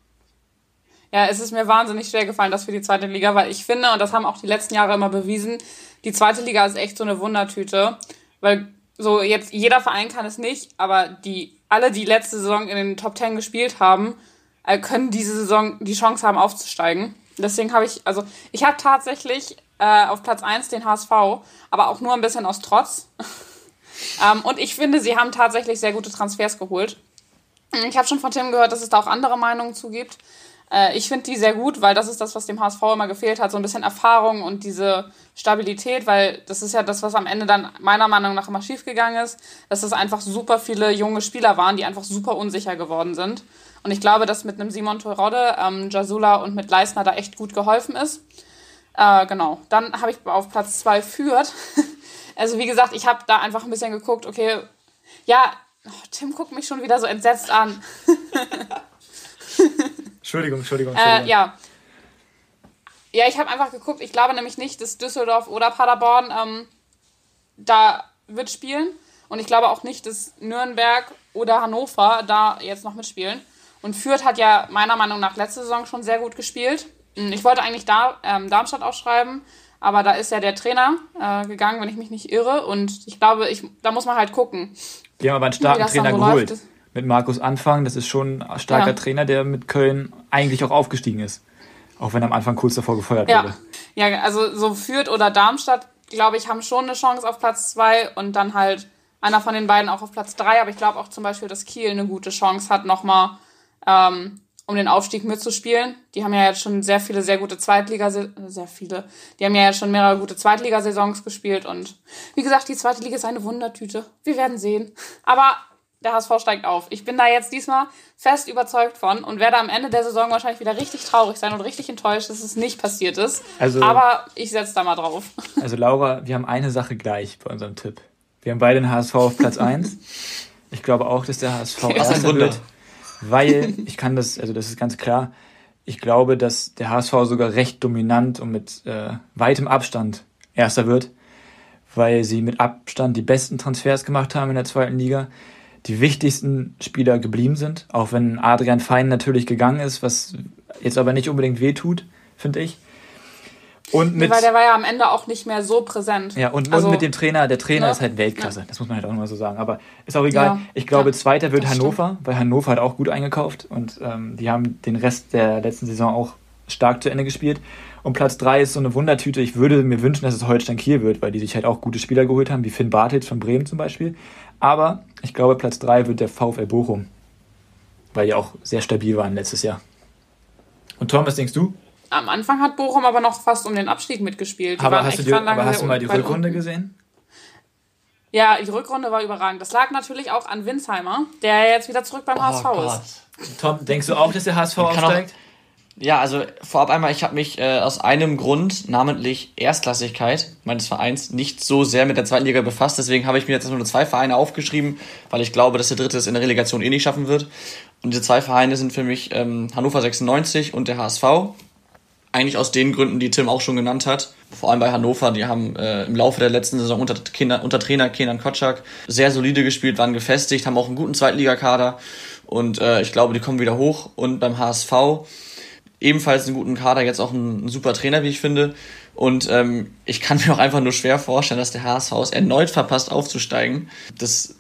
Ja, es ist mir wahnsinnig schwer gefallen, das für die zweite Liga, weil ich finde, und das haben auch die letzten Jahre immer bewiesen, die zweite Liga ist echt so eine Wundertüte. Weil so jetzt jeder Verein kann es nicht, aber die alle, die letzte Saison in den Top Ten gespielt haben, äh, können diese Saison die Chance haben, aufzusteigen. Deswegen habe ich, also ich habe tatsächlich äh, auf Platz 1 den HSV, aber auch nur ein bisschen aus Trotz. ähm, und ich finde, sie haben tatsächlich sehr gute Transfers geholt. Ich habe schon von Tim gehört, dass es da auch andere Meinungen zugibt. Äh, ich finde die sehr gut, weil das ist das, was dem HSV immer gefehlt hat, so ein bisschen Erfahrung und diese Stabilität, weil das ist ja das, was am Ende dann meiner Meinung nach immer schiefgegangen ist, dass es einfach super viele junge Spieler waren, die einfach super unsicher geworden sind. Und ich glaube, dass mit einem Simon Terodde, ähm, Jasula und mit Leisner da echt gut geholfen ist. Äh, genau. Dann habe ich auf Platz zwei führt. also wie gesagt, ich habe da einfach ein bisschen geguckt, okay, ja, oh, Tim guckt mich schon wieder so entsetzt an.
Entschuldigung, Entschuldigung, Entschuldigung.
Äh, ja. Ja, ich habe einfach geguckt, ich glaube nämlich nicht, dass Düsseldorf oder Paderborn ähm, da wird spielen. Und ich glaube auch nicht, dass Nürnberg oder Hannover da jetzt noch mitspielen. Und Fürth hat ja meiner Meinung nach letzte Saison schon sehr gut gespielt. Hm, ich wollte eigentlich da, ähm, Darmstadt aufschreiben, aber da ist ja der Trainer äh, gegangen, wenn ich mich nicht irre. Und ich glaube, ich, da muss man halt gucken.
Die haben aber einen starken Trainer geholt. Läuft. Mit Markus Anfang, das ist schon ein starker ja. Trainer, der mit Köln eigentlich auch aufgestiegen ist. Auch wenn er am Anfang kurz davor gefeuert
ja.
wurde.
Ja, also so Fürth oder Darmstadt, glaube ich, haben schon eine Chance auf Platz zwei und dann halt einer von den beiden auch auf Platz drei. Aber ich glaube auch zum Beispiel, dass Kiel eine gute Chance hat, nochmal ähm, um den Aufstieg mitzuspielen. Die haben ja jetzt schon sehr viele, sehr gute Zweitliga, sehr viele. Die haben ja jetzt schon mehrere gute Zweitligasaisons gespielt und wie gesagt, die zweite Liga ist eine Wundertüte. Wir werden sehen. Aber der HSV steigt auf. Ich bin da jetzt diesmal fest überzeugt von und werde am Ende der Saison wahrscheinlich wieder richtig traurig sein und richtig enttäuscht, dass es nicht passiert ist. Also, Aber ich setze da mal drauf.
Also Laura, wir haben eine Sache gleich bei unserem Tipp. Wir haben beide den HSV auf Platz 1. Ich glaube auch, dass der HSV okay. erster wird weil ich kann das, also das ist ganz klar, ich glaube, dass der HSV sogar recht dominant und mit äh, weitem Abstand Erster wird, weil sie mit Abstand die besten Transfers gemacht haben in der zweiten Liga, die wichtigsten Spieler geblieben sind, auch wenn Adrian Fein natürlich gegangen ist, was jetzt aber nicht unbedingt wehtut, finde ich.
Und mit, nee, weil der war ja am Ende auch nicht mehr so präsent.
Ja, und, also, und mit dem Trainer, der Trainer ne? ist halt Weltklasse, ja. das muss man halt auch mal so sagen. Aber ist auch egal. Ja, ich glaube, ja, zweiter wird Hannover, stimmt. weil Hannover hat auch gut eingekauft und ähm, die haben den Rest der letzten Saison auch stark zu Ende gespielt. Und Platz drei ist so eine Wundertüte. Ich würde mir wünschen, dass es Holstein Kiel wird, weil die sich halt auch gute Spieler geholt haben, wie Finn Bartels von Bremen zum Beispiel. Aber ich glaube, Platz drei wird der VfL Bochum, weil die auch sehr stabil waren letztes Jahr. Und Tom, was denkst du?
Am Anfang hat Bochum aber noch fast um den Abstieg mitgespielt.
Die aber hast, du, die, aber hast du mal die Rückrunde unten. gesehen?
Ja, die Rückrunde war überragend. Das lag natürlich auch an Winsheimer, der jetzt wieder zurück beim oh HSV Gott.
ist. Tom, denkst du auch, dass der HSV aufsteigt?
Ja, also vorab einmal, ich habe mich äh, aus einem Grund, namentlich Erstklassigkeit meines Vereins, nicht so sehr mit der zweiten Liga befasst. Deswegen habe ich mir jetzt nur zwei Vereine aufgeschrieben, weil ich glaube, dass der dritte es in der Relegation eh nicht schaffen wird. Und diese zwei Vereine sind für mich ähm, Hannover 96 und der HSV. Eigentlich aus den Gründen, die Tim auch schon genannt hat. Vor allem bei Hannover, die haben äh, im Laufe der letzten Saison unter, Kinder, unter Trainer Kenan Kotschak sehr solide gespielt, waren gefestigt, haben auch einen guten Zweitligakader. Und äh, ich glaube, die kommen wieder hoch. Und beim HSV ebenfalls einen guten Kader, jetzt auch ein, ein super Trainer, wie ich finde. Und ähm, ich kann mir auch einfach nur schwer vorstellen, dass der HSV es erneut verpasst, aufzusteigen. Das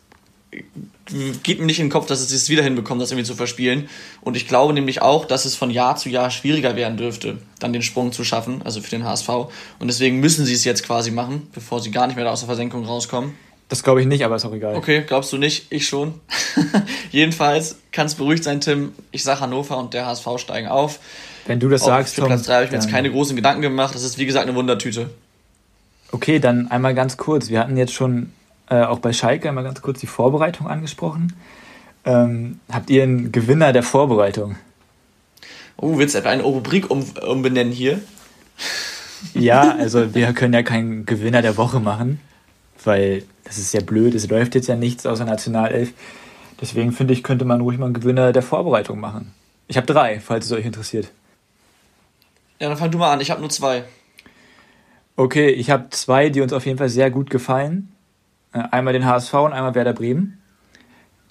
geht mir nicht in den Kopf, dass es es wieder hinbekommt, das irgendwie zu verspielen. Und ich glaube nämlich auch, dass es von Jahr zu Jahr schwieriger werden dürfte, dann den Sprung zu schaffen, also für den HSV. Und deswegen müssen sie es jetzt quasi machen, bevor sie gar nicht mehr aus der Versenkung rauskommen.
Das glaube ich nicht, aber ist auch egal.
Okay, glaubst du nicht? Ich schon. Jedenfalls kann es beruhigt sein, Tim. Ich sage Hannover und der HSV steigen auf.
Wenn du das Auch sagst,
für Platz 3 habe ich mir jetzt keine großen Gedanken gemacht. Das ist wie gesagt eine Wundertüte.
Okay, dann einmal ganz kurz. Wir hatten jetzt schon äh, auch bei Schalke einmal ganz kurz die Vorbereitung angesprochen. Ähm, habt ihr einen Gewinner der Vorbereitung?
Oh, willst du etwa eine Rubrik um, umbenennen hier?
Ja, also wir können ja keinen Gewinner der Woche machen, weil das ist ja blöd, es läuft jetzt ja nichts außer Nationalelf. Deswegen finde ich, könnte man ruhig mal einen Gewinner der Vorbereitung machen. Ich habe drei, falls es euch interessiert.
Ja, dann fang du mal an, ich habe nur zwei.
Okay, ich habe zwei, die uns auf jeden Fall sehr gut gefallen. Äh, einmal den HSV und einmal Werder Bremen,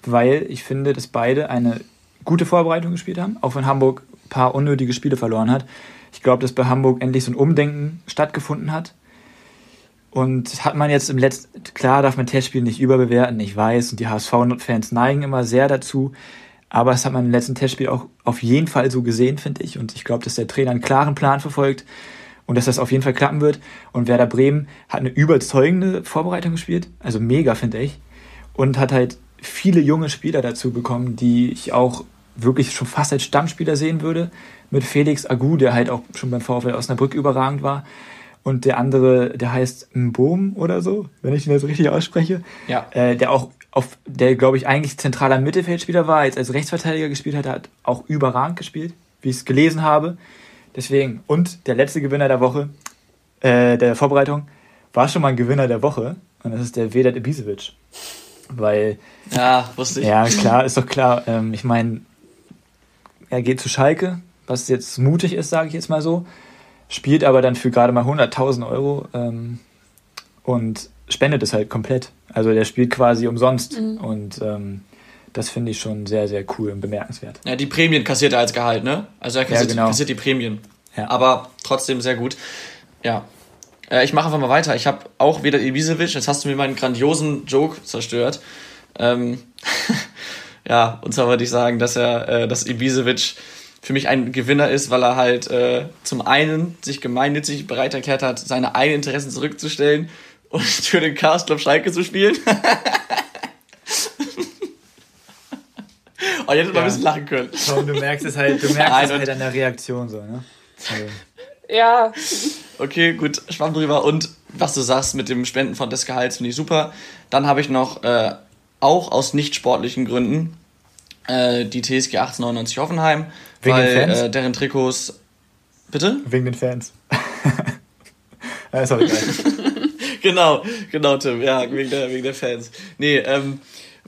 weil ich finde, dass beide eine gute Vorbereitung gespielt haben, auch wenn Hamburg ein paar unnötige Spiele verloren hat. Ich glaube, dass bei Hamburg endlich so ein Umdenken stattgefunden hat. Und hat man jetzt im letzten, klar darf man Testspiele nicht überbewerten, ich weiß, und die HSV-Fans neigen immer sehr dazu, aber das hat man im letzten Testspiel auch auf jeden Fall so gesehen, finde ich. Und ich glaube, dass der Trainer einen klaren Plan verfolgt und dass das auf jeden Fall klappen wird. Und Werder Bremen hat eine überzeugende Vorbereitung gespielt, also mega, finde ich. Und hat halt viele junge Spieler dazu bekommen, die ich auch wirklich schon fast als Stammspieler sehen würde. Mit Felix Agu, der halt auch schon beim VfL Osnabrück überragend war. Und der andere, der heißt Mbom oder so, wenn ich den jetzt richtig ausspreche. Ja. Äh, der auch auf, der glaube ich eigentlich zentraler Mittelfeldspieler war, jetzt als Rechtsverteidiger gespielt hat, hat auch überragend gespielt, wie ich es gelesen habe. Deswegen, und der letzte Gewinner der Woche, äh, der Vorbereitung, war schon mal ein Gewinner der Woche. Und das ist der Vedat Ibisevic. Weil.
Ja, wusste ich.
Ja, klar, ist doch klar. Ähm, ich meine, er geht zu Schalke, was jetzt mutig ist, sage ich jetzt mal so. Spielt aber dann für gerade mal 100.000 Euro ähm, und spendet es halt komplett. Also der spielt quasi umsonst. Mhm. Und ähm, das finde ich schon sehr, sehr cool und bemerkenswert.
Ja, die Prämien kassiert er als Gehalt, ne? Also er kassiert, ja, genau. kassiert die Prämien. Ja. Aber trotzdem sehr gut. Ja. Äh, ich mache einfach mal weiter. Ich habe auch wieder Ibisevic. Jetzt hast du mir meinen grandiosen Joke zerstört. Ähm, ja, und zwar würde ich sagen, dass er, äh, dass Ibisevic für mich ein Gewinner ist, weil er halt äh, zum einen sich gemeinnützig bereit erklärt hat, seine eigenen Interessen zurückzustellen und für den Cast Club Schalke zu spielen. Oh, jetzt ja. mal ein bisschen lachen können.
Komm, du merkst es halt, du merkst Nein, es halt an der Reaktion so, ne? Also.
Ja.
Okay, gut, schwamm drüber. Und was du sagst mit dem Spenden von des Gehalts finde ich super. Dann habe ich noch, äh, auch aus nicht sportlichen Gründen, äh, die TSG 1899 Hoffenheim. Wegen weil, den Fans? Äh, deren Trikots. Bitte?
Wegen den Fans. ja, ist auch egal.
genau, genau, Tim. Ja, wegen der, wegen der Fans. Nee, ähm,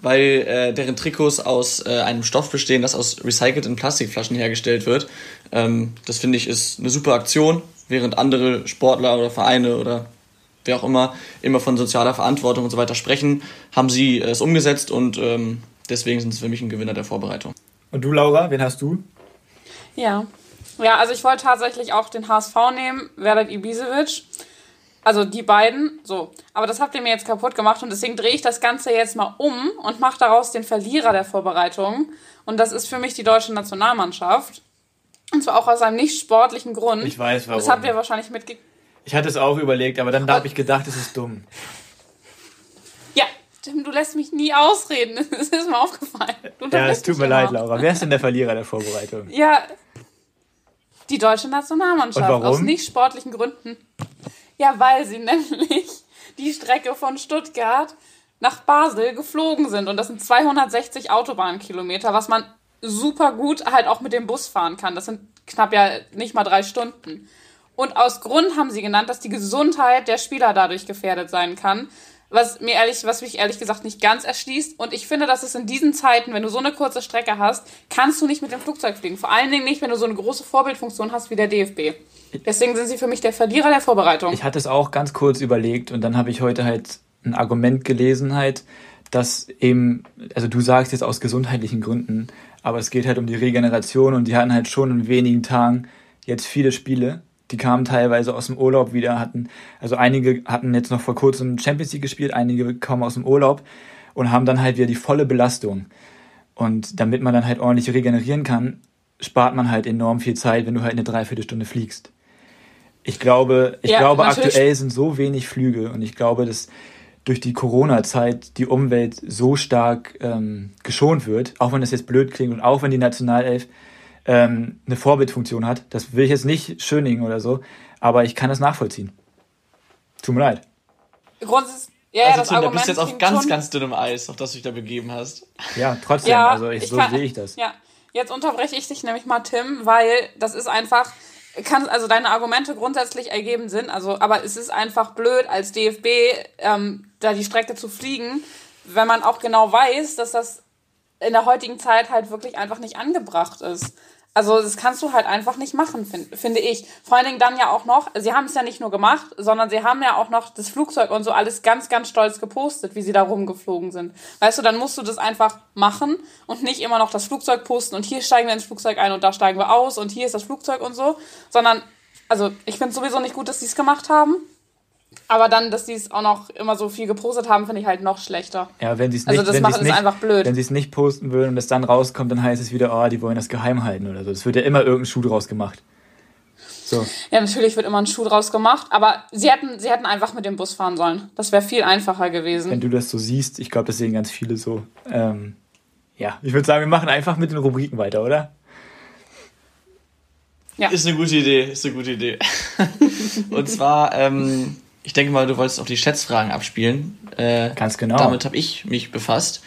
weil äh, deren Trikots aus äh, einem Stoff bestehen, das aus recycelten Plastikflaschen hergestellt wird. Ähm, das finde ich ist eine super Aktion, während andere Sportler oder Vereine oder wer auch immer immer von sozialer Verantwortung und so weiter sprechen, haben sie es umgesetzt und ähm, deswegen sind es für mich ein Gewinner der Vorbereitung.
Und du, Laura, wen hast du?
Ja. Ja, also ich wollte tatsächlich auch den HSV nehmen, Vedat Ibisevic. Also die beiden, so. Aber das habt ihr mir jetzt kaputt gemacht und deswegen drehe ich das Ganze jetzt mal um und mache daraus den Verlierer der Vorbereitung. Und das ist für mich die deutsche Nationalmannschaft. Und zwar auch aus einem nicht sportlichen Grund.
Ich weiß warum.
Das habt ihr wahrscheinlich mitge...
Ich hatte es auch überlegt, aber dann habe ich gedacht, es ist dumm.
Ja, Tim, du lässt mich nie ausreden. Das ist mir aufgefallen. Du
Ja, es tut mir leid,
immer.
Laura. Wer ist denn der Verlierer der Vorbereitung?
Ja, die deutsche Nationalmannschaft. Aus nicht sportlichen Gründen. Ja, weil sie nämlich die Strecke von Stuttgart nach Basel geflogen sind. Und das sind 260 Autobahnkilometer, was man super gut halt auch mit dem Bus fahren kann. Das sind knapp ja nicht mal drei Stunden. Und aus Grund haben sie genannt, dass die Gesundheit der Spieler dadurch gefährdet sein kann. Was mir ehrlich, was mich ehrlich gesagt nicht ganz erschließt. Und ich finde, dass es in diesen Zeiten, wenn du so eine kurze Strecke hast, kannst du nicht mit dem Flugzeug fliegen. Vor allen Dingen nicht, wenn du so eine große Vorbildfunktion hast wie der DFB. Deswegen sind sie für mich der Verlierer der Vorbereitung.
Ich hatte es auch ganz kurz überlegt und dann habe ich heute halt ein Argument gelesen halt, dass eben, also du sagst jetzt aus gesundheitlichen Gründen, aber es geht halt um die Regeneration und die hatten halt schon in wenigen Tagen jetzt viele Spiele. Die kamen teilweise aus dem Urlaub wieder, hatten, also einige hatten jetzt noch vor kurzem Champions League gespielt, einige kamen aus dem Urlaub und haben dann halt wieder die volle Belastung. Und damit man dann halt ordentlich regenerieren kann, spart man halt enorm viel Zeit, wenn du halt eine Dreiviertelstunde fliegst. Ich glaube, ich
Ja,
glaube
natürlich.
aktuell sind so wenig Flüge und ich glaube, dass durch die Corona-Zeit die Umwelt so stark ähm, geschont wird, auch wenn das jetzt blöd klingt und auch wenn die Nationalelf ähm, eine Vorbildfunktion hat. Das will ich jetzt nicht schönigen oder so, aber ich kann das nachvollziehen. Tut mir leid.
Grundsätzlich, ja, ja,
Also
das
Tim, da bist du jetzt auf ganz,
schon,
ganz dünnem Eis, auf das du dich da begeben hast.
Ja, trotzdem,
Ja,
also ich,
ich
so
kann-
sehe ich das.
Ja, jetzt unterbreche ich dich nämlich mal, Tim, weil das ist einfach, kann, also deine Argumente grundsätzlich ergeben Sinn, also, aber es ist einfach blöd, als DFB ähm, da die Strecke zu fliegen, wenn man auch genau weiß, dass das in der heutigen Zeit halt wirklich einfach nicht angebracht ist. Also das kannst du halt einfach nicht machen, find, finde ich. Vor allen Dingen dann ja auch noch, sie haben es ja nicht nur gemacht, sondern sie haben ja auch noch das Flugzeug und so alles ganz, ganz stolz gepostet, wie sie da rumgeflogen sind. Weißt du, dann musst du das einfach machen und nicht immer noch das Flugzeug posten und hier steigen wir ins Flugzeug ein und da steigen wir aus und hier ist das Flugzeug und so, sondern, also ich finde sowieso nicht gut, dass sie es gemacht haben. Aber dann, dass die es auch noch immer so viel gepostet haben, finde ich halt noch schlechter.
Ja, wenn sie es
Also
nicht,
das
wenn
macht es
nicht,
einfach blöd.
wenn sie es nicht posten würden und es dann rauskommt, dann heißt es wieder, oh, die wollen das geheim halten oder so. Es wird ja immer irgendein Schuh draus gemacht. So,
Ja, natürlich wird immer ein Schuh draus gemacht, aber sie hätten, sie hätten einfach mit dem Bus fahren sollen. Das wäre viel einfacher gewesen.
wenn du das so siehst, ich glaube, das sehen ganz viele so. Ähm, ja, ich würde sagen, wir machen einfach mit den Rubriken weiter, oder?
Ja.
Ist eine gute Idee, ist eine gute Idee. Und zwar, ähm, ich denke mal, du wolltest auch die Schätzfragen abspielen. Äh,
Ganz genau.
Damit habe ich mich befasst.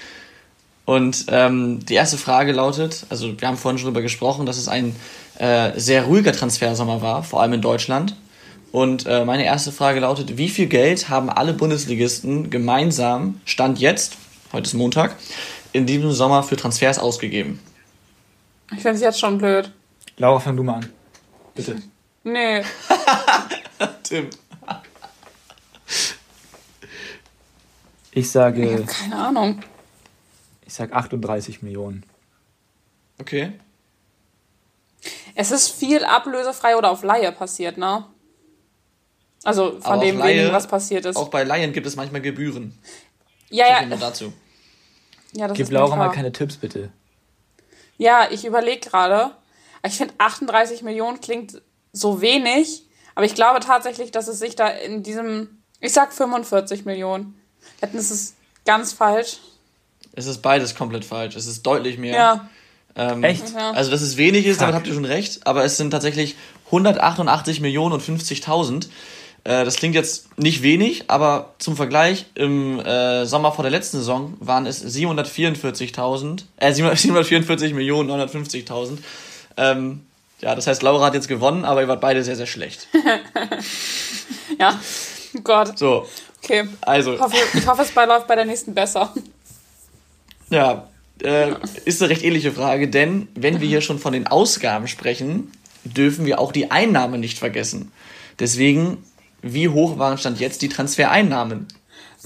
Und ähm, die erste Frage lautet, also wir haben vorhin schon darüber gesprochen, dass es ein äh, sehr ruhiger Transfersommer war, vor allem in Deutschland. Und äh, meine erste Frage lautet, wie viel Geld haben alle Bundesligisten gemeinsam, Stand jetzt, heute ist Montag, in diesem Sommer für Transfers ausgegeben?
Ich finde es jetzt schon blöd.
Laura, fang du mal an. Bitte.
Nee.
Tim.
Ich
Ich
sage,
habe keine Ahnung.
ich sag 38 Millionen.
Okay.
Es ist viel ablösefrei oder auf Laie passiert, ne? Also von
Aber
dem
Laie-
wenigen, was passiert ist.
Auch bei Laien gibt es manchmal Gebühren.
ja, ja.
nur dazu.
ja, das
Gib
ist
Laura mal keine Tipps, bitte.
Ja, ich überlege gerade. Ich finde 38 Millionen klingt so wenig, aber ich glaube tatsächlich, dass es sich da in diesem, ich sag 45 Millionen. Das ist ganz falsch.
Es ist beides komplett falsch. Es ist deutlich mehr.
Ja.
Ähm,
Echt?
Ja.
Also, dass es wenig ist, damit habt ihr schon recht, aber es sind tatsächlich 188 Millionen und 50.000. Äh, das klingt jetzt nicht wenig, aber zum Vergleich, im äh, Sommer vor der letzten Saison waren es 744.000, äh, 744 Millionen 950.000. Ähm, ja, das heißt, Laura hat jetzt gewonnen, aber ihr wart beide sehr, sehr schlecht.
Ja. Oh Gott.
So,
Okay.
also,
Ich hoffe, ich hoffe, es bei- läuft bei der nächsten besser.
Ja, äh, ist eine recht ähnliche Frage, denn wenn wir hier schon von den Ausgaben sprechen, dürfen wir auch die Einnahmen nicht vergessen. Deswegen, wie hoch waren Stand jetzt die Transfereinnahmen?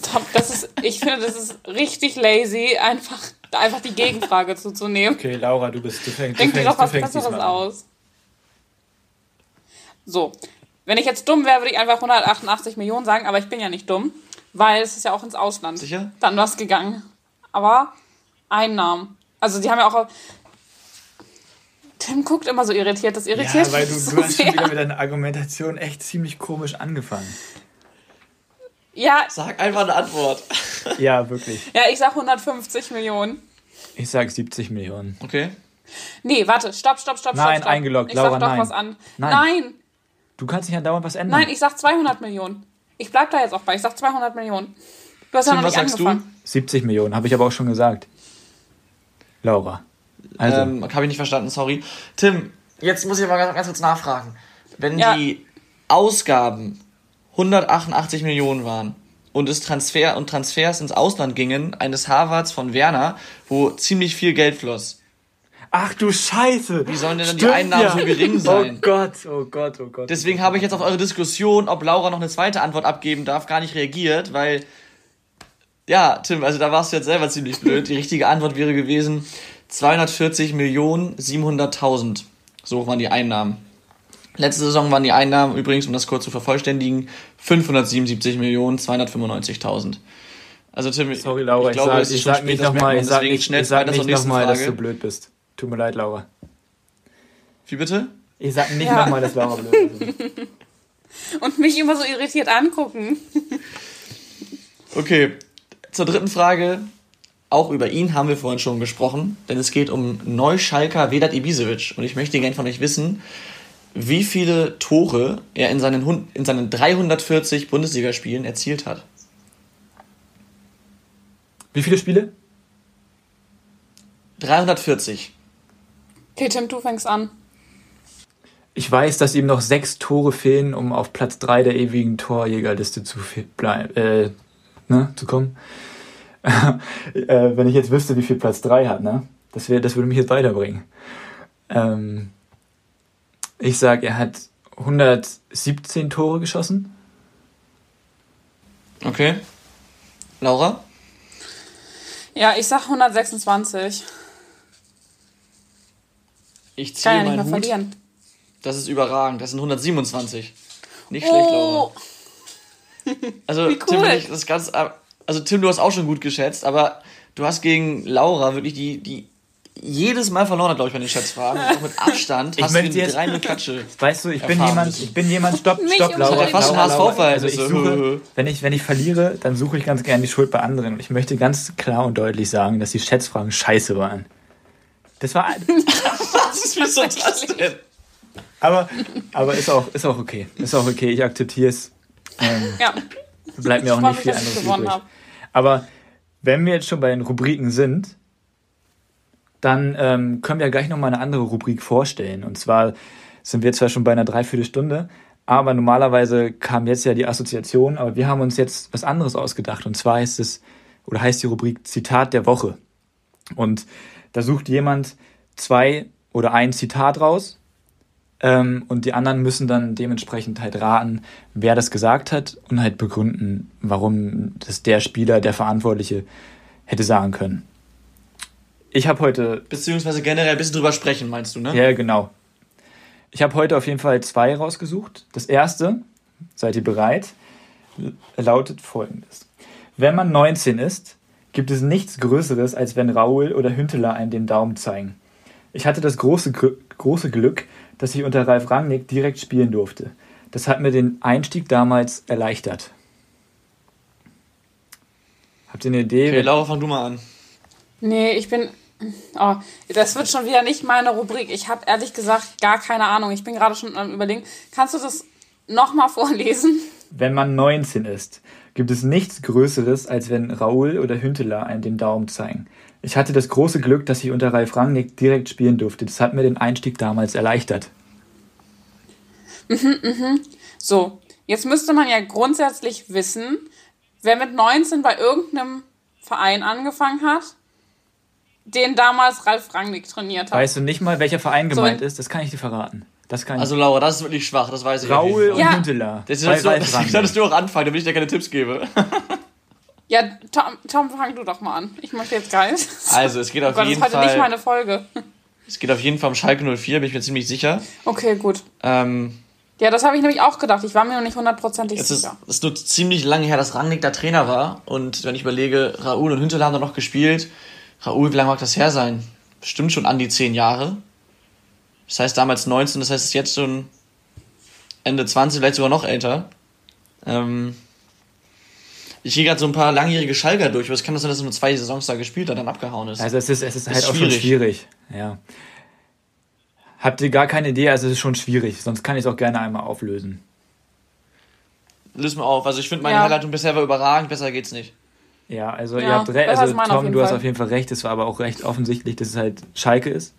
Top, das ist, ich finde, das ist richtig lazy, einfach, einfach die Gegenfrage zuzunehmen.
Okay, Laura, du bist, du fängst, du
Denk dir
fängst,
doch was
fängst
Besseres aus. So, wenn ich jetzt dumm wäre, würde ich einfach 188 Millionen sagen, aber ich bin ja nicht dumm, weil es ist ja auch ins Ausland.
Sicher?
Dann was gegangen. Aber Einnahmen. Also die haben ja auch. Tim guckt immer so irritiert, das irritiert
Ja, weil du,
mich
du
so
hast schon
sehr.
wieder mit deiner Argumentation echt ziemlich komisch angefangen.
Ja,
Sag einfach eine Antwort.
Ja, wirklich.
ja, ich sag 150 Millionen.
Ich sag 70 Millionen.
Okay.
Nee, warte, stopp, stopp, stopp,
Nein,
stopp, stopp.
eingeloggt,
Ich
Laura,
sag doch
nein.
was an.
Nein.
nein,
Du kannst nicht andauernd was ändern.
nein, ich sag 200 Millionen. Ich bleib da jetzt auch bei. Ich sag 200 Millionen. Du hast ja
Tim,
noch
was
nicht
sagst du?
angefangen.
70 Millionen, habe ich aber auch schon gesagt. Laura. Also,
Ähm, habe ich nicht verstanden, sorry. Tim, jetzt muss ich aber ganz, ganz kurz nachfragen. Wenn
Ja.
die Ausgaben 188 Millionen waren und es Transfer und Transfers ins Ausland gingen, eines Harvards von Werner, wo ziemlich viel Geld floss.
Ach du Scheiße!
Wie sollen denn dann die Einnahmen so gering sein?
Oh Gott, oh Gott, oh Gott.
Deswegen habe ich jetzt auf eure Diskussion, ob Laura noch eine zweite Antwort abgeben darf, gar nicht reagiert, weil ja, Tim, also da warst du jetzt selber ziemlich blöd. Die richtige Antwort wäre gewesen 240 Millionen 700.000. So waren die Einnahmen. Letzte Saison waren die Einnahmen übrigens, um das kurz zu vervollständigen, 577 Millionen 295.000. Also Tim,
Sorry, Laura, ich,
glaube,
sag,
es ist
ich sag nicht nochmal, ich sag nicht,
schnell
ich sag nicht nochmal, dass du blöd bist. Tut mir leid, Laura.
Wie bitte?
Ich sag nicht
Ja.
nochmal, dass Laura blöd ist.
Und mich immer so irritiert angucken.
Okay, zur dritten Frage. Auch über ihn haben wir vorhin schon gesprochen, denn es geht um Neuschalker Vedat Ibisevic. Und ich möchte gerne von euch wissen, wie viele Tore er in seinen, in seinen 340 Bundesligaspielen erzielt hat.
Wie viele Spiele?
340.
Okay, Tim, du fängst an.
Ich weiß, dass ihm noch sechs Tore fehlen, um auf Platz 3 der ewigen Torjägerliste zu, äh, ne, zu kommen. äh, wenn ich jetzt wüsste, wie viel Platz 3 hat, ne? Das, wär, das würde mich jetzt weiterbringen. Ähm, ich sag, er hat 117 Tore geschossen.
Okay. Laura?
Ja, ich sag 126.
Ich
Kann ja
ziehe
nicht mehr
meinen Hut.
verlieren.
Das ist überragend. Das sind 127. Nicht schlecht, Laura.
Oh,
Also,
Wie
Tim,
cool.
ich- das ist ganz, also Tim, du hast auch schon gut geschätzt, aber du hast gegen Laura wirklich die, die jedes Mal verloren hat, glaube ich, bei den Schätzfragen. Auch mit Abstand.
Ich
hast
möchte
du
jetzt-
mit Klatsche.
Weißt du, ich bin jemand,
müssen.
ich bin jemand, stopp, stopp, Laura.
so
fast ein
Laura, Laura. Also ich suche, wenn ich, wenn ich verliere, dann suche ich ganz gerne die Schuld bei anderen. Und ich möchte ganz klar und deutlich sagen, dass die Schätzfragen scheiße waren. Das war,
Was ist wieso das denn?
aber, aber ist auch, ist auch okay. Ist auch okay, ich akzeptiere es. Ähm,
ja.
bleibt mir auch nicht viel anderes übrig.
hab.
Aber wenn wir jetzt schon bei den Rubriken sind, dann ähm, können wir gleich nochmal eine andere Rubrik vorstellen. Und zwar sind wir zwar schon bei einer Dreiviertelstunde, aber normalerweise kam jetzt ja die Assoziation, aber wir haben uns jetzt was anderes ausgedacht. Und zwar heißt es, oder heißt die Rubrik Zitat der Woche. Und da sucht jemand zwei oder ein Zitat raus ähm, und die anderen müssen dann dementsprechend halt raten, wer das gesagt hat und halt begründen, warum das der Spieler, der Verantwortliche hätte sagen können. Ich habe heute,
Beziehungsweise generell ein bisschen drüber sprechen, meinst du, ne?
ja genau, ich habe heute auf jeden Fall zwei rausgesucht. Das erste, seid ihr bereit, lautet folgendes. Wenn man 19 ist, gibt es nichts Größeres, als wenn Raul oder Hünteler einem den Daumen zeigen. Ich hatte das große, Gr- große Glück, dass ich unter Ralf Rangnick direkt spielen durfte. Das hat mir den Einstieg damals erleichtert. Habt ihr eine Idee?
Okay, Laura, fang du mal an.
Nee, ich bin. Oh, das wird schon wieder nicht meine Rubrik. Ich habe ehrlich gesagt gar keine Ahnung. Ich bin gerade schon am Überlegen. Kannst du das nochmal vorlesen?
Wenn man 19 ist, gibt es nichts Größeres, als wenn Raoul oder Hünteler einem den Daumen zeigen. Ich hatte das große Glück, dass ich unter Ralf Rangnick direkt spielen durfte. Das hat mir den Einstieg damals erleichtert.
So, jetzt müsste man ja grundsätzlich wissen, wer mit 19 bei irgendeinem Verein angefangen hat den damals Ralf Rangnick trainiert hat.
Weißt du nicht mal, welcher Verein
So,
gemeint
in-
ist? Das kann ich dir verraten. Das kann
Also. Laura, das ist wirklich schwach, das weiß ich. jeden
Raul
Fall.
und
Ja.
Hünteler.
Jetzt
Bei
solltest du, das solltest du auch anfangen, damit ich dir keine Tipps gebe.
Ja, Tom, Tom, fang du doch mal an. Ich möchte jetzt gar nicht.
Also, es geht
Oh
auf
Gott, das ist
jeden
heute nicht
Fall.
meine Folge.
Es geht auf jeden Fall um Schalke 04, bin ich mir ziemlich sicher.
Okay, gut.
Ähm,
Ja, das habe ich nämlich auch gedacht. Ich war mir noch nicht hundertprozentig
es ist,
sicher.
es ist nur ziemlich lange her, dass Rangnick da Trainer war. Und wenn ich überlege, Raoul und Hüntel haben da noch gespielt. Raoul, wie lange mag das her sein? Bestimmt schon an die 10 Jahre. Das heißt damals 19, das heißt es ist jetzt schon Ende 20, vielleicht sogar noch älter. Ähm, ich gehe gerade so ein paar langjährige Schalker durch, aber es kann das sein, dass er nur zwei Saisons da gespielt hat, dann abgehauen ist.
Also es ist, es ist halt
Ist
auch schon
schwierig.
schwierig. Ja. Habt ihr gar keine Idee? Also es ist schon schwierig. Sonst kann ich es auch gerne einmal auflösen.
Löse mal auf. Also ich finde meine
Ja.
Herleitung bisher war überragend, besser geht's nicht.
Ja, also
Ja,
ihr habt recht. Also Tom, du hast
Fall.
auf jeden Fall recht. Es war aber auch recht offensichtlich, dass es halt Schalke ist.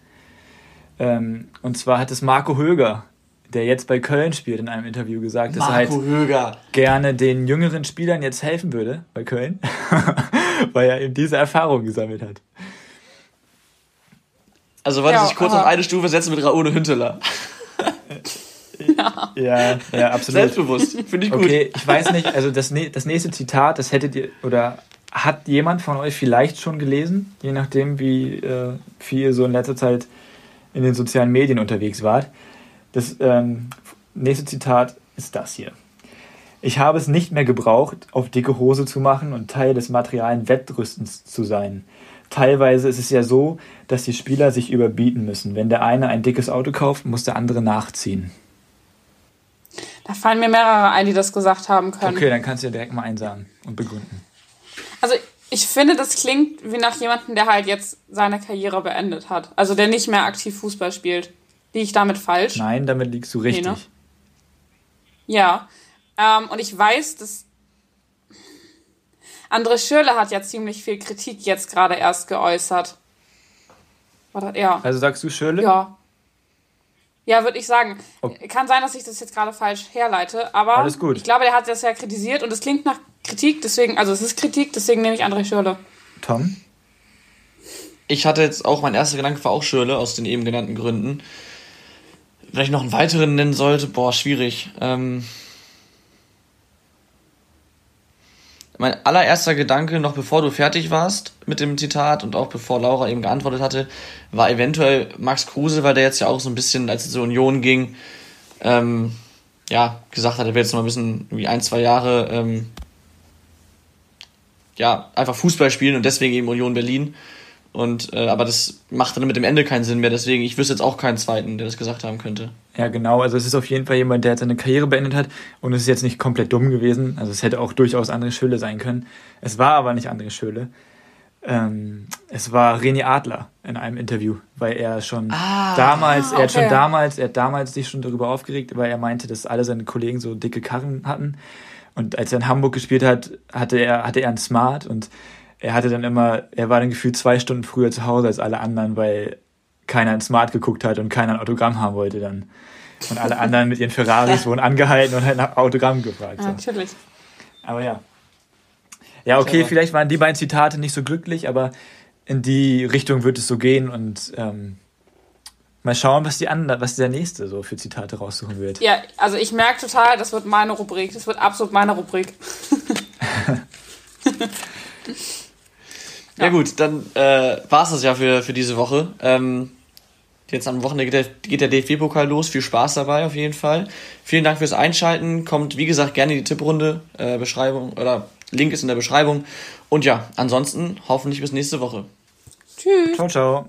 Ähm, und zwar hat es Marco Höger, der jetzt bei Köln spielt, in einem Interview gesagt, dass er halt
Marco Höger.
gerne den jüngeren Spielern jetzt helfen würde bei Köln, weil er eben diese Erfahrung gesammelt hat.
Also wollte
Ja,
sich kurz
aha.
auf eine Stufe setzen mit Raoul Hünteler.
Ja, ja, absolut.
Selbstbewusst. Finde ich gut.
Okay, ich weiß nicht, also das, das nächste Zitat, das hättet ihr, oder hat jemand von euch vielleicht schon gelesen, je nachdem, wie äh, viel ihr so in letzter Zeit in den sozialen Medien unterwegs wart. Das ähm, nächste Zitat ist das hier. Ich habe es nicht mehr gebraucht, auf dicke Hose zu machen und Teil des materialen Wettrüstens zu sein. Teilweise ist es ja so, dass die Spieler sich überbieten müssen. Wenn der eine ein dickes Auto kauft, muss der andere nachziehen.
Da fallen mir mehrere ein, die das gesagt haben können.
Okay, dann kannst du ja direkt mal einsagen und begründen.
Also ich finde, das klingt wie nach jemandem, der halt jetzt seine Karriere beendet hat. Also der nicht mehr aktiv Fußball spielt. Liege ich damit falsch?
Nein, damit liegst du richtig.
ne? Ja. Ähm, und ich weiß, dass André Schürrle hat ja ziemlich viel Kritik jetzt gerade erst geäußert. Warte, ja.
Also sagst du Schürle?
Ja. Ja, würde ich sagen.
Okay.
Kann sein, dass ich das jetzt gerade falsch herleite, aber
Alles gut.
ich glaube, der hat das ja kritisiert und es klingt nach Kritik, deswegen, also es ist Kritik, deswegen nehme ich André Schürrle.
Tom?
Ich hatte jetzt auch, mein erster Gedanke war auch Schürle, aus den eben genannten Gründen. Wenn ich noch einen weiteren nennen sollte, boah, schwierig. Ähm mein allererster Gedanke, noch bevor du fertig warst mit dem Zitat und auch bevor Laura eben geantwortet hatte, war eventuell Max Kruse, weil der jetzt ja auch so ein bisschen, als es zur Union ging, ähm, ja, gesagt hat, er will jetzt noch ein bisschen, irgendwie ein, zwei Jahre, ähm, ja, einfach Fußball spielen und deswegen eben Union Berlin. Und, äh, aber das macht dann mit dem Ende keinen Sinn mehr, deswegen, ich wüsste jetzt auch keinen zweiten, der das gesagt haben könnte.
Ja, genau. Also es ist auf jeden Fall jemand, der jetzt seine Karriere beendet hat und es ist jetzt nicht komplett dumm gewesen. Also es hätte auch durchaus André Schöle sein können. Es war aber nicht André Schöle. Ähm, es war René Adler in einem Interview, weil er schon damals, er hat schon
okay.
damals, er hat damals sich schon darüber aufgeregt, weil er meinte, dass alle seine Kollegen so dicke Karren hatten. Und als er in Hamburg gespielt hat, hatte er, hatte er einen Smart und er hatte dann immer, er war dann gefühlt zwei Stunden früher zu Hause als alle anderen, weil keiner in Smart geguckt hat und keiner ein Autogramm haben wollte dann. Und alle anderen mit ihren Ferraris wurden angehalten und halt nach Autogramm gefragt.
Ja,
So.
natürlich.
Aber ja. Ja, okay, vielleicht waren die beiden Zitate nicht so glücklich, aber in die Richtung wird es so gehen und ähm, mal schauen, was die andere, was der nächste so für Zitate raussuchen wird.
Ja, also ich merke total, das wird meine Rubrik. Das wird absolut meine Rubrik.
Ja, gut, dann äh, war es das ja für, für diese Woche. Ähm, jetzt am Wochenende geht der, geht der DFB-Pokal los. Viel Spaß dabei auf jeden Fall. Vielen Dank fürs Einschalten. Kommt, wie gesagt, gerne in die Tipprunde. Äh, Beschreibung oder Link ist in der Beschreibung. Und ja, ansonsten hoffentlich bis nächste Woche.
Tschüss.
Ciao, ciao.